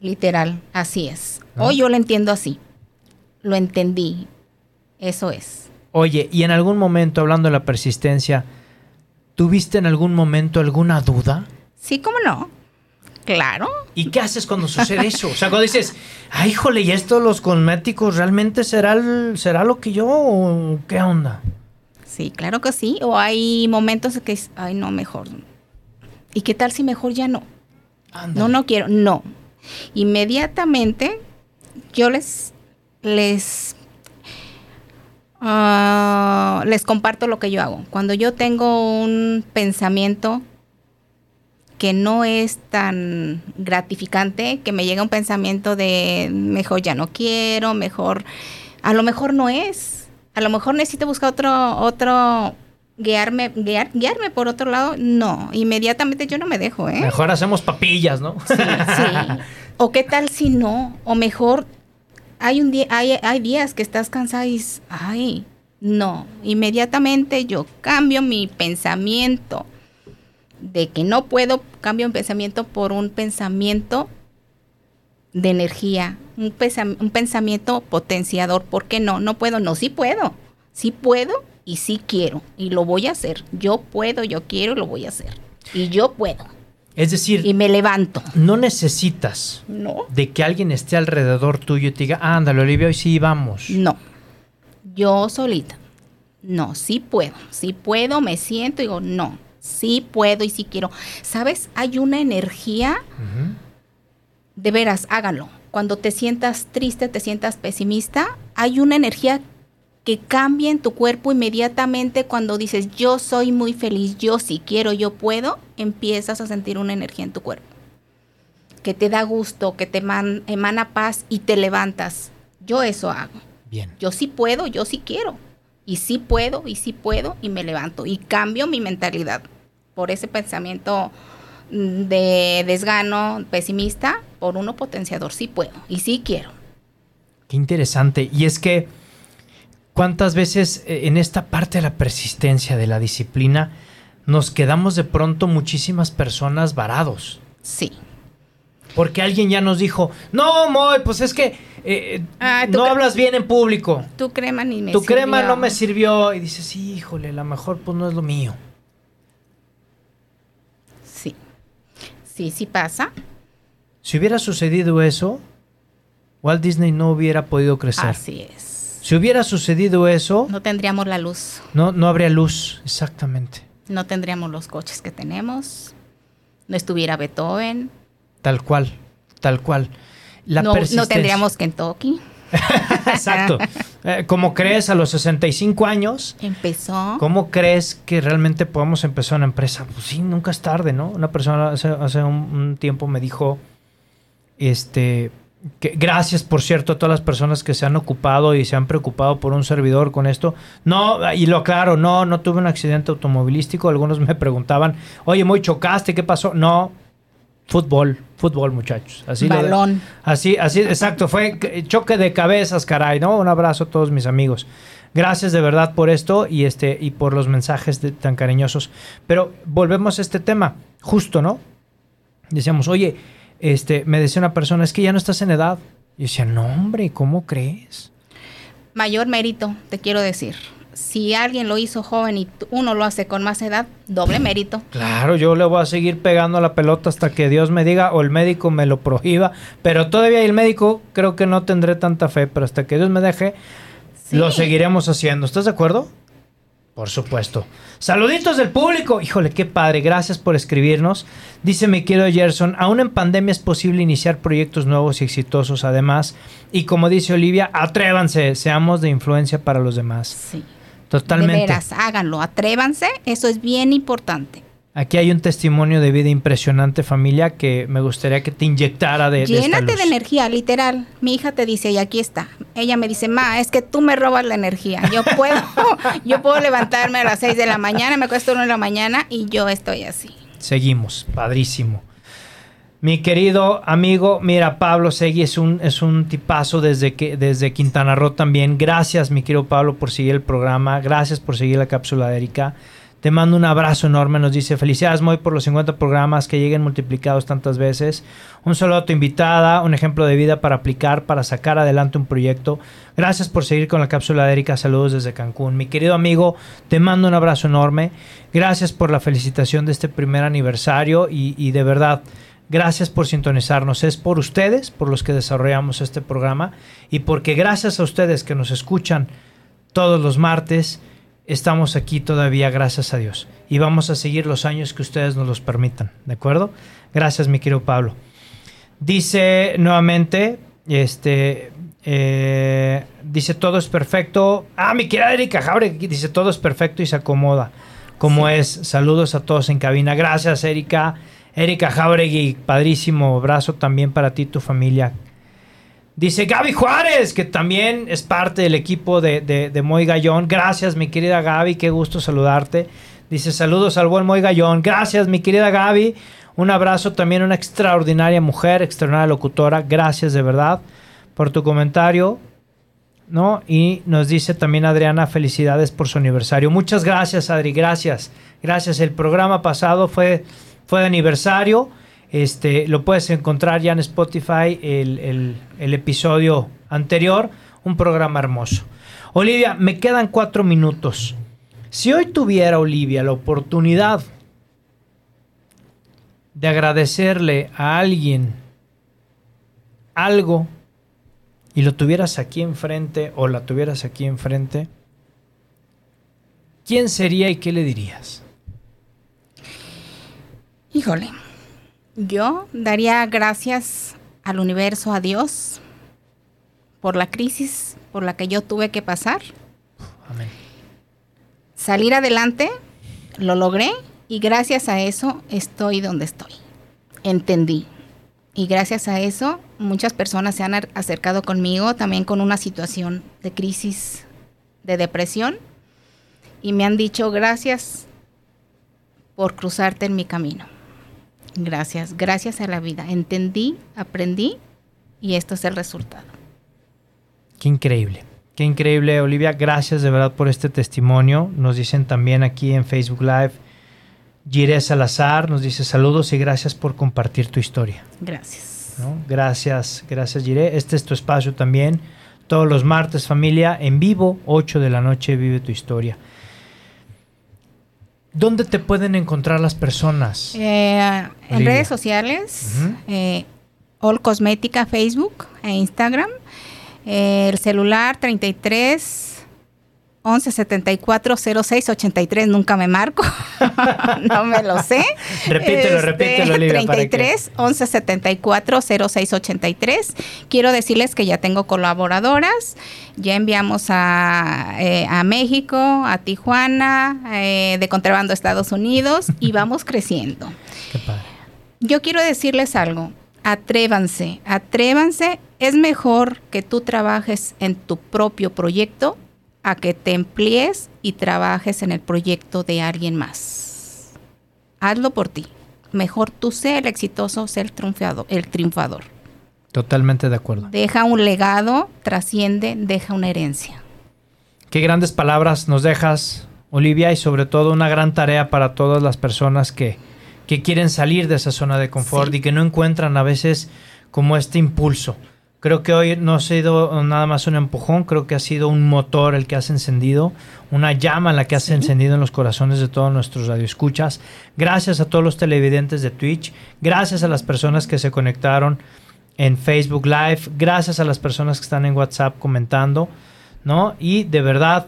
literal, así es. Hoy yo lo entiendo así, lo entendí, eso es. Oye, y en algún momento, hablando de la persistencia, ¿tuviste en algún momento alguna duda? Sí, cómo no. Claro. ¿Y qué haces cuando sucede eso? O sea, cuando dices, ay, híjole, ¿y esto los cosméticos realmente será, será lo que yo? ¿Qué onda? Sí, claro que sí. O hay momentos que es, ay, no, mejor. ¿Y qué tal si mejor ya no? No, no quiero. No. Inmediatamente yo les, les, ah, les comparto lo que yo hago. Cuando yo tengo un pensamiento que no es tan gratificante, que me llega un pensamiento de mejor ya no quiero, mejor, a lo mejor no es a lo mejor necesito buscar otro, otro, guiarme, guiar- guiarme por otro lado, no, inmediatamente yo no me dejo, ¿eh? Mejor hacemos papillas, ¿no? Sí, sí. O qué tal si no, o mejor hay un día, hay, hay días que estás cansada y dices, ay, no, inmediatamente yo cambio mi pensamiento de que no puedo, cambio mi pensamiento por un pensamiento de energía, un, un pensamiento potenciador. ¿Por qué no? No puedo, no, sí puedo, sí puedo y sí quiero y lo voy a hacer. Yo puedo, yo quiero y lo voy a hacer. Y yo puedo. Es decir, Y me levanto. no necesitas No. de que alguien esté alrededor tuyo y te diga, ándale, Olivia, hoy sí vamos. No. Yo solita. No, sí puedo. Sí puedo, me siento y digo, no. Sí puedo y sí quiero. ¿Sabes? Hay una energía, de veras, hágalo. Cuando te sientas triste, te sientas pesimista, hay una energía que cambia en tu cuerpo inmediatamente cuando dices, yo soy muy feliz, yo sí quiero, yo puedo, empiezas a sentir una energía en tu cuerpo. Que te da gusto, que te man- emana paz y te levantas. Yo eso hago. Bien. Yo sí puedo, yo sí quiero. Y sí puedo, y sí puedo, y me levanto. Y cambio mi mentalidad por ese pensamiento mm, de desgano, pesimista, por uno potenciador. Sí puedo, y sí quiero. Qué interesante. Y es que, ¿cuántas veces eh, en esta parte de la persistencia, de la disciplina, nos quedamos de pronto muchísimas personas varados? Sí. Porque alguien ya nos dijo, no, Moy, pues es que eh, Ah, no hablas bien en público. Tu crema ni me tu crema no me sirvió. Y dices, híjole, a lo mejor pues no es lo mío. Sí. Sí, sí pasa. Si hubiera sucedido eso, Walt Disney no hubiera podido crecer. Así es. Si hubiera sucedido eso, No tendríamos la luz. no, no habría luz, exactamente. No tendríamos los coches que tenemos. No estuviera Beethoven. Tal cual, tal cual. La no, no tendríamos Kentucky. Exacto. Eh, ¿Cómo crees a los 65 años? Empezó. ¿Cómo crees que realmente podamos empezar una empresa? Pues sí, nunca es tarde, ¿no? Una persona hace, hace un, un tiempo me dijo, este, que gracias, por cierto, a todas las personas que se han ocupado y se han preocupado por un servidor con esto. No, y lo aclaro, no, no tuve un accidente automovilístico. Algunos me preguntaban, oye, muy chocaste, ¿qué pasó? No, fútbol, fútbol, muchachos. Así lo Balón. Así, así, exacto. Fue choque de cabezas, caray, ¿no? Un abrazo a todos mis amigos. Gracias de verdad por esto y este y por los mensajes de- tan cariñosos. Pero volvemos a este tema, justo, ¿no? Decíamos, oye, este, me decía una persona, es que ya no estás en edad. Y yo decía, no, hombre, ¿cómo crees? Mayor mérito, te quiero decir. Si alguien lo hizo joven y uno lo hace con más edad, doble mérito. Claro, yo le voy a seguir pegando la pelota hasta que Dios me diga o el médico me lo prohíba. Pero todavía el médico creo que no tendré tanta fe, pero hasta que Dios me deje, Sí. lo seguiremos haciendo. ¿Estás de acuerdo? Por supuesto. Saluditos del público. Híjole, qué padre. Gracias por escribirnos. Dice mi querido Gerson, aún en pandemia es posible iniciar proyectos nuevos y exitosos además. Y como dice Olivia, atrévanse, seamos de influencia para los demás. Sí. Totalmente. De veras, háganlo, atrévanse, eso es bien importante. Aquí hay un testimonio de vida impresionante, familia, que me gustaría que te inyectara de, de esta Llénate luz. de energía, literal. Mi hija te dice, y aquí está. Ella me dice, ma, es que tú me robas la energía. Yo puedo, yo puedo levantarme a las 6 de la mañana, me acuesto a la 1 de la mañana y yo estoy así. Seguimos, padrísimo. Mi querido amigo, mira, Pablo Segui es un, es un tipazo desde, que, desde Quintana Roo también. Gracias, mi querido Pablo, por seguir el programa. Gracias por seguir la cápsula de Erika. Te mando un abrazo enorme. Nos dice, felicidades, Moy, por los 50 programas que lleguen multiplicados tantas veces. Un saludo a tu invitada, un ejemplo de vida para aplicar, para sacar adelante un proyecto. Gracias por seguir con la cápsula de Erika. Saludos desde Cancún. Mi querido amigo, te mando un abrazo enorme. Gracias por la felicitación de este primer aniversario y, y de verdad, gracias por sintonizarnos. Es por ustedes, por los que desarrollamos este programa y porque gracias a ustedes que nos escuchan todos los martes, estamos aquí todavía, gracias a Dios. Y vamos a seguir los años que ustedes nos los permitan, ¿de acuerdo? Gracias, mi querido Pablo. Dice nuevamente, este, eh, dice todo es perfecto. Ah, mi querida Erika Jauregui dice todo es perfecto y se acomoda como es. Saludos a todos en cabina. Gracias, Erika. Erika Jauregui, padrísimo abrazo también para ti y tu familia. Dice Gaby Juárez, que también es parte del equipo de, de, Moy Gallón. Gracias, mi querida Gaby, qué gusto saludarte. Dice saludos al buen Moy Gallón. Gracias, mi querida Gaby. Un abrazo también, una extraordinaria mujer, extraordinaria locutora. Gracias de verdad por tu comentario. ¿no? Y nos dice también Adriana, felicidades por su aniversario. Muchas gracias, Adri, gracias. Gracias. El programa pasado fue, fue de aniversario. Este, lo puedes encontrar ya en Spotify, el, el- el episodio anterior. Un programa hermoso. Olivia, me quedan cuatro minutos. Si hoy tuviera, Olivia, la oportunidad de agradecerle a alguien algo y lo tuvieras aquí enfrente o la tuvieras aquí enfrente, ¿quién sería y qué le dirías? Híjole, yo daría gracias al universo, a Dios, por la crisis por la que yo tuve que pasar. Amén. Salir adelante, lo logré y gracias a eso estoy donde estoy. Entendí. Y gracias a eso muchas personas se han acercado conmigo también con una situación de crisis, de depresión, y me han dicho gracias por cruzarte en mi camino. Gracias, gracias a la vida. Entendí, aprendí y esto es el resultado. Qué increíble. Qué increíble, Olivia. Gracias de verdad por este testimonio. Nos dicen también aquí en Facebook Live. Jiré Salazar nos dice saludos y gracias por compartir tu historia. Gracias. ¿no? Gracias, gracias Jiré. Este es tu espacio también. Todos los martes, familia, en vivo, 8 de la noche, vive tu historia. ¿Dónde te pueden encontrar las personas? Eh, en redes sociales, Ujú. eh, All Cosmética, Facebook e Instagram. Eh, el celular 33 11 74 06 83, nunca me marco, no me lo sé. Repítelo, repítelo, Olivia, para que- 33 11 74 06 83. Quiero decirles que ya tengo colaboradoras, ya enviamos a, eh, a México, a Tijuana, eh, de contrabando a Estados Unidos y vamos creciendo. Qué padre. Yo quiero decirles algo. Atrévanse, atrévanse. Es mejor que tú trabajes en tu propio proyecto a que te emplees y trabajes en el proyecto de alguien más. Hazlo por ti. Mejor tú sé el exitoso, sé el triunfador. El triunfador. Totalmente de acuerdo. Deja un legado, trasciende, deja una herencia. Qué grandes palabras nos dejas, Olivia, y sobre todo una gran tarea para todas las personas que, que quieren salir de esa zona de confort Sí. y que no encuentran a veces como este impulso. Creo que hoy no ha sido nada más un empujón, creo que ha sido un motor el que has encendido, una llama la que has Sí. encendido en los corazones de todos nuestros radioescuchas. Gracias a todos los televidentes de Twitch, gracias a las personas que se conectaron en Facebook Live, gracias a las personas que están en WhatsApp comentando, ¿no? Y de verdad,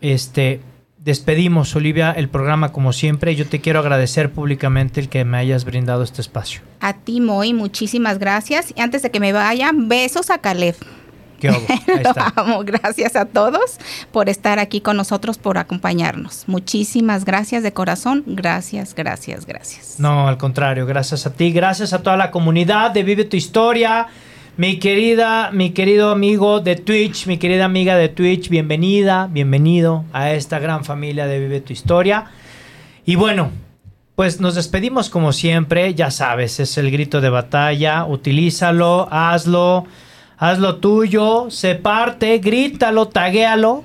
este, despedimos, Olivia, el programa como siempre. Yo te quiero agradecer públicamente el que me hayas brindado este espacio. A ti, Moy, muchísimas gracias. Y antes de que me vayan, besos a Caleb. Qué. Ahí Lo amo. Gracias a todos por estar aquí con nosotros, por acompañarnos. Muchísimas gracias de corazón. Gracias, gracias, gracias. No, al contrario, gracias a ti, gracias a toda la comunidad de Vive tu Historia. Mi querida, mi querido amigo de Twitch, mi querida amiga de Twitch, bienvenida, bienvenido a esta gran familia de Vive tu Historia. Y bueno, pues nos despedimos como siempre, ya sabes, es el grito de batalla, utilízalo, hazlo, hazlo tuyo, se parte, grítalo, taguéalo.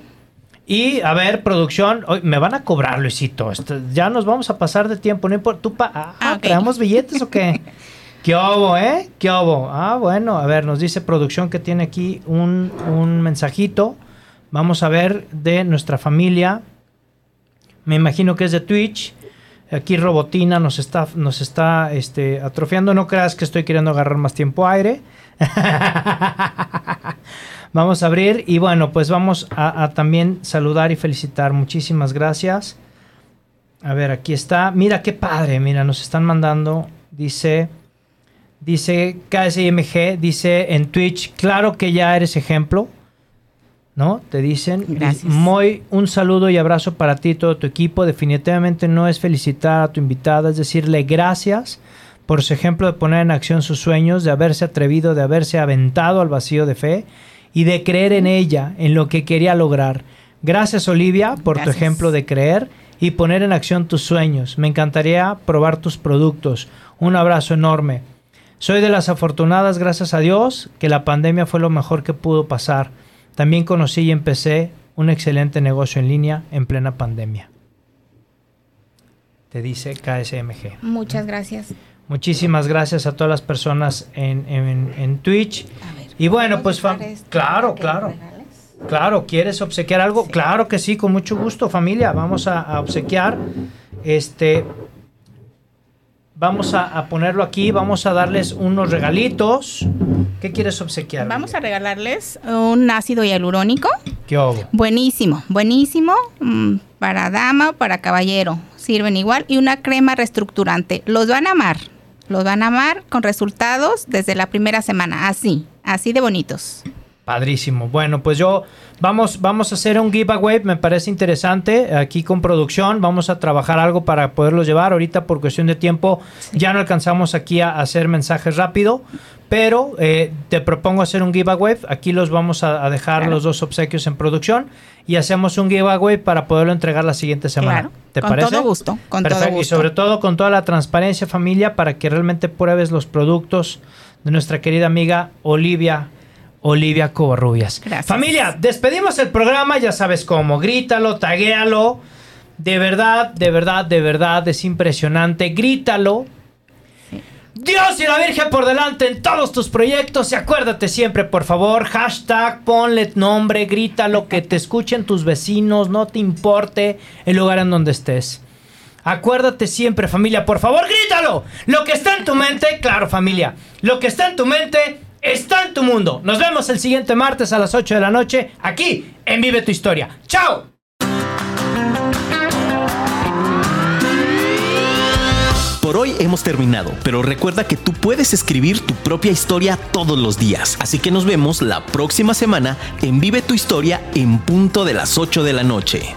Y a ver, producción, hoy me van a cobrar, Luisito. ya nos vamos a pasar de tiempo, no importa. ¿Tú pa- ah, Ah. ¿Traemos billetes o qué? ¿Qué obo, eh? ¿Qué obo? Ah, bueno, a ver, nos dice producción que tiene aquí un, un mensajito. Vamos a ver de nuestra familia. Me imagino que es de Twitch. Aquí Robotina nos está, nos está este, atrofiando. No creas que estoy queriendo agarrar más tiempo aire. vamos a abrir y bueno, pues vamos a también saludar y felicitar. Muchísimas gracias. A ver, aquí está. Mira qué padre, mira, nos están mandando. Dice, dice KSIMG, dice en Twitch, claro que ya eres ejemplo. ¿No? Te dicen. Gracias. Muy un saludo y abrazo para ti y todo tu equipo. Definitivamente no es felicitar a tu invitada, es decirle gracias por su ejemplo de poner en acción sus sueños, de haberse atrevido, de haberse aventado al vacío de fe y de creer en ella, en lo que quería lograr. Gracias Olivia por tu ejemplo de creer y poner en acción tus sueños. Me encantaría probar tus productos. Un abrazo enorme. Soy de las afortunadas, gracias a Dios, que la pandemia fue lo mejor que pudo pasar. También conocí y empecé un excelente negocio en línea en plena pandemia. Te dice KSMG. Muchas gracias. Muchísimas gracias a todas las personas en, en- en Twitch. A ver, Y bueno, ¿puedo pues claro, claro. Claro, ¿quieres obsequiar algo? Claro que sí, con mucho gusto, familia. Vamos a, a obsequiar. Este. Vamos a, a ponerlo aquí. Vamos a darles unos regalitos. ¿Qué quieres obsequiar? Vamos a regalarles un ácido hialurónico. ¿Qué hubo? Buenísimo, buenísimo. mm, Para dama o para caballero. Sirven igual. Y una crema reestructurante. Los van a amar. Los van a amar con resultados desde la primera semana. Así, así de bonitos. Padrísimo. Bueno, pues yo vamos, vamos a hacer un giveaway, me parece interesante, aquí con producción, vamos a trabajar algo para poderlos llevar. Ahorita por cuestión de tiempo ya no alcanzamos aquí a hacer mensajes rápido, pero eh, te propongo hacer un giveaway. Aquí los vamos a, a dejar Claro. los dos obsequios en producción y hacemos un giveaway para poderlo entregar la siguiente semana. Claro, ¿Te con parece? todo gusto, con todo Perfecto, Y gusto. sobre todo con toda la transparencia familia para que realmente pruebes los productos de nuestra querida amiga Olivia. Olivia Covarrubias. Gracias. Familia, despedimos el programa, ya sabes cómo, grítalo, taguéalo. De verdad, de verdad, de verdad, es impresionante. Grítalo. Dios y la Virgen por delante en todos tus proyectos. Y acuérdate siempre, por favor, hashtag, ponle nombre, grítalo, que te escuchen tus vecinos, no te importe el lugar en donde estés. Acuérdate siempre, familia, por favor, grítalo. Lo que está en tu mente, claro, familia. Lo que está en tu mente está en tu mundo. Nos vemos el siguiente martes a las 8 de la noche aquí en Vive tu Historia. ¡Chao! Por hoy hemos terminado, pero recuerda que tú puedes escribir tu propia historia todos los días. Así que nos vemos la próxima semana en Vive tu Historia en punto de las 8 de la noche.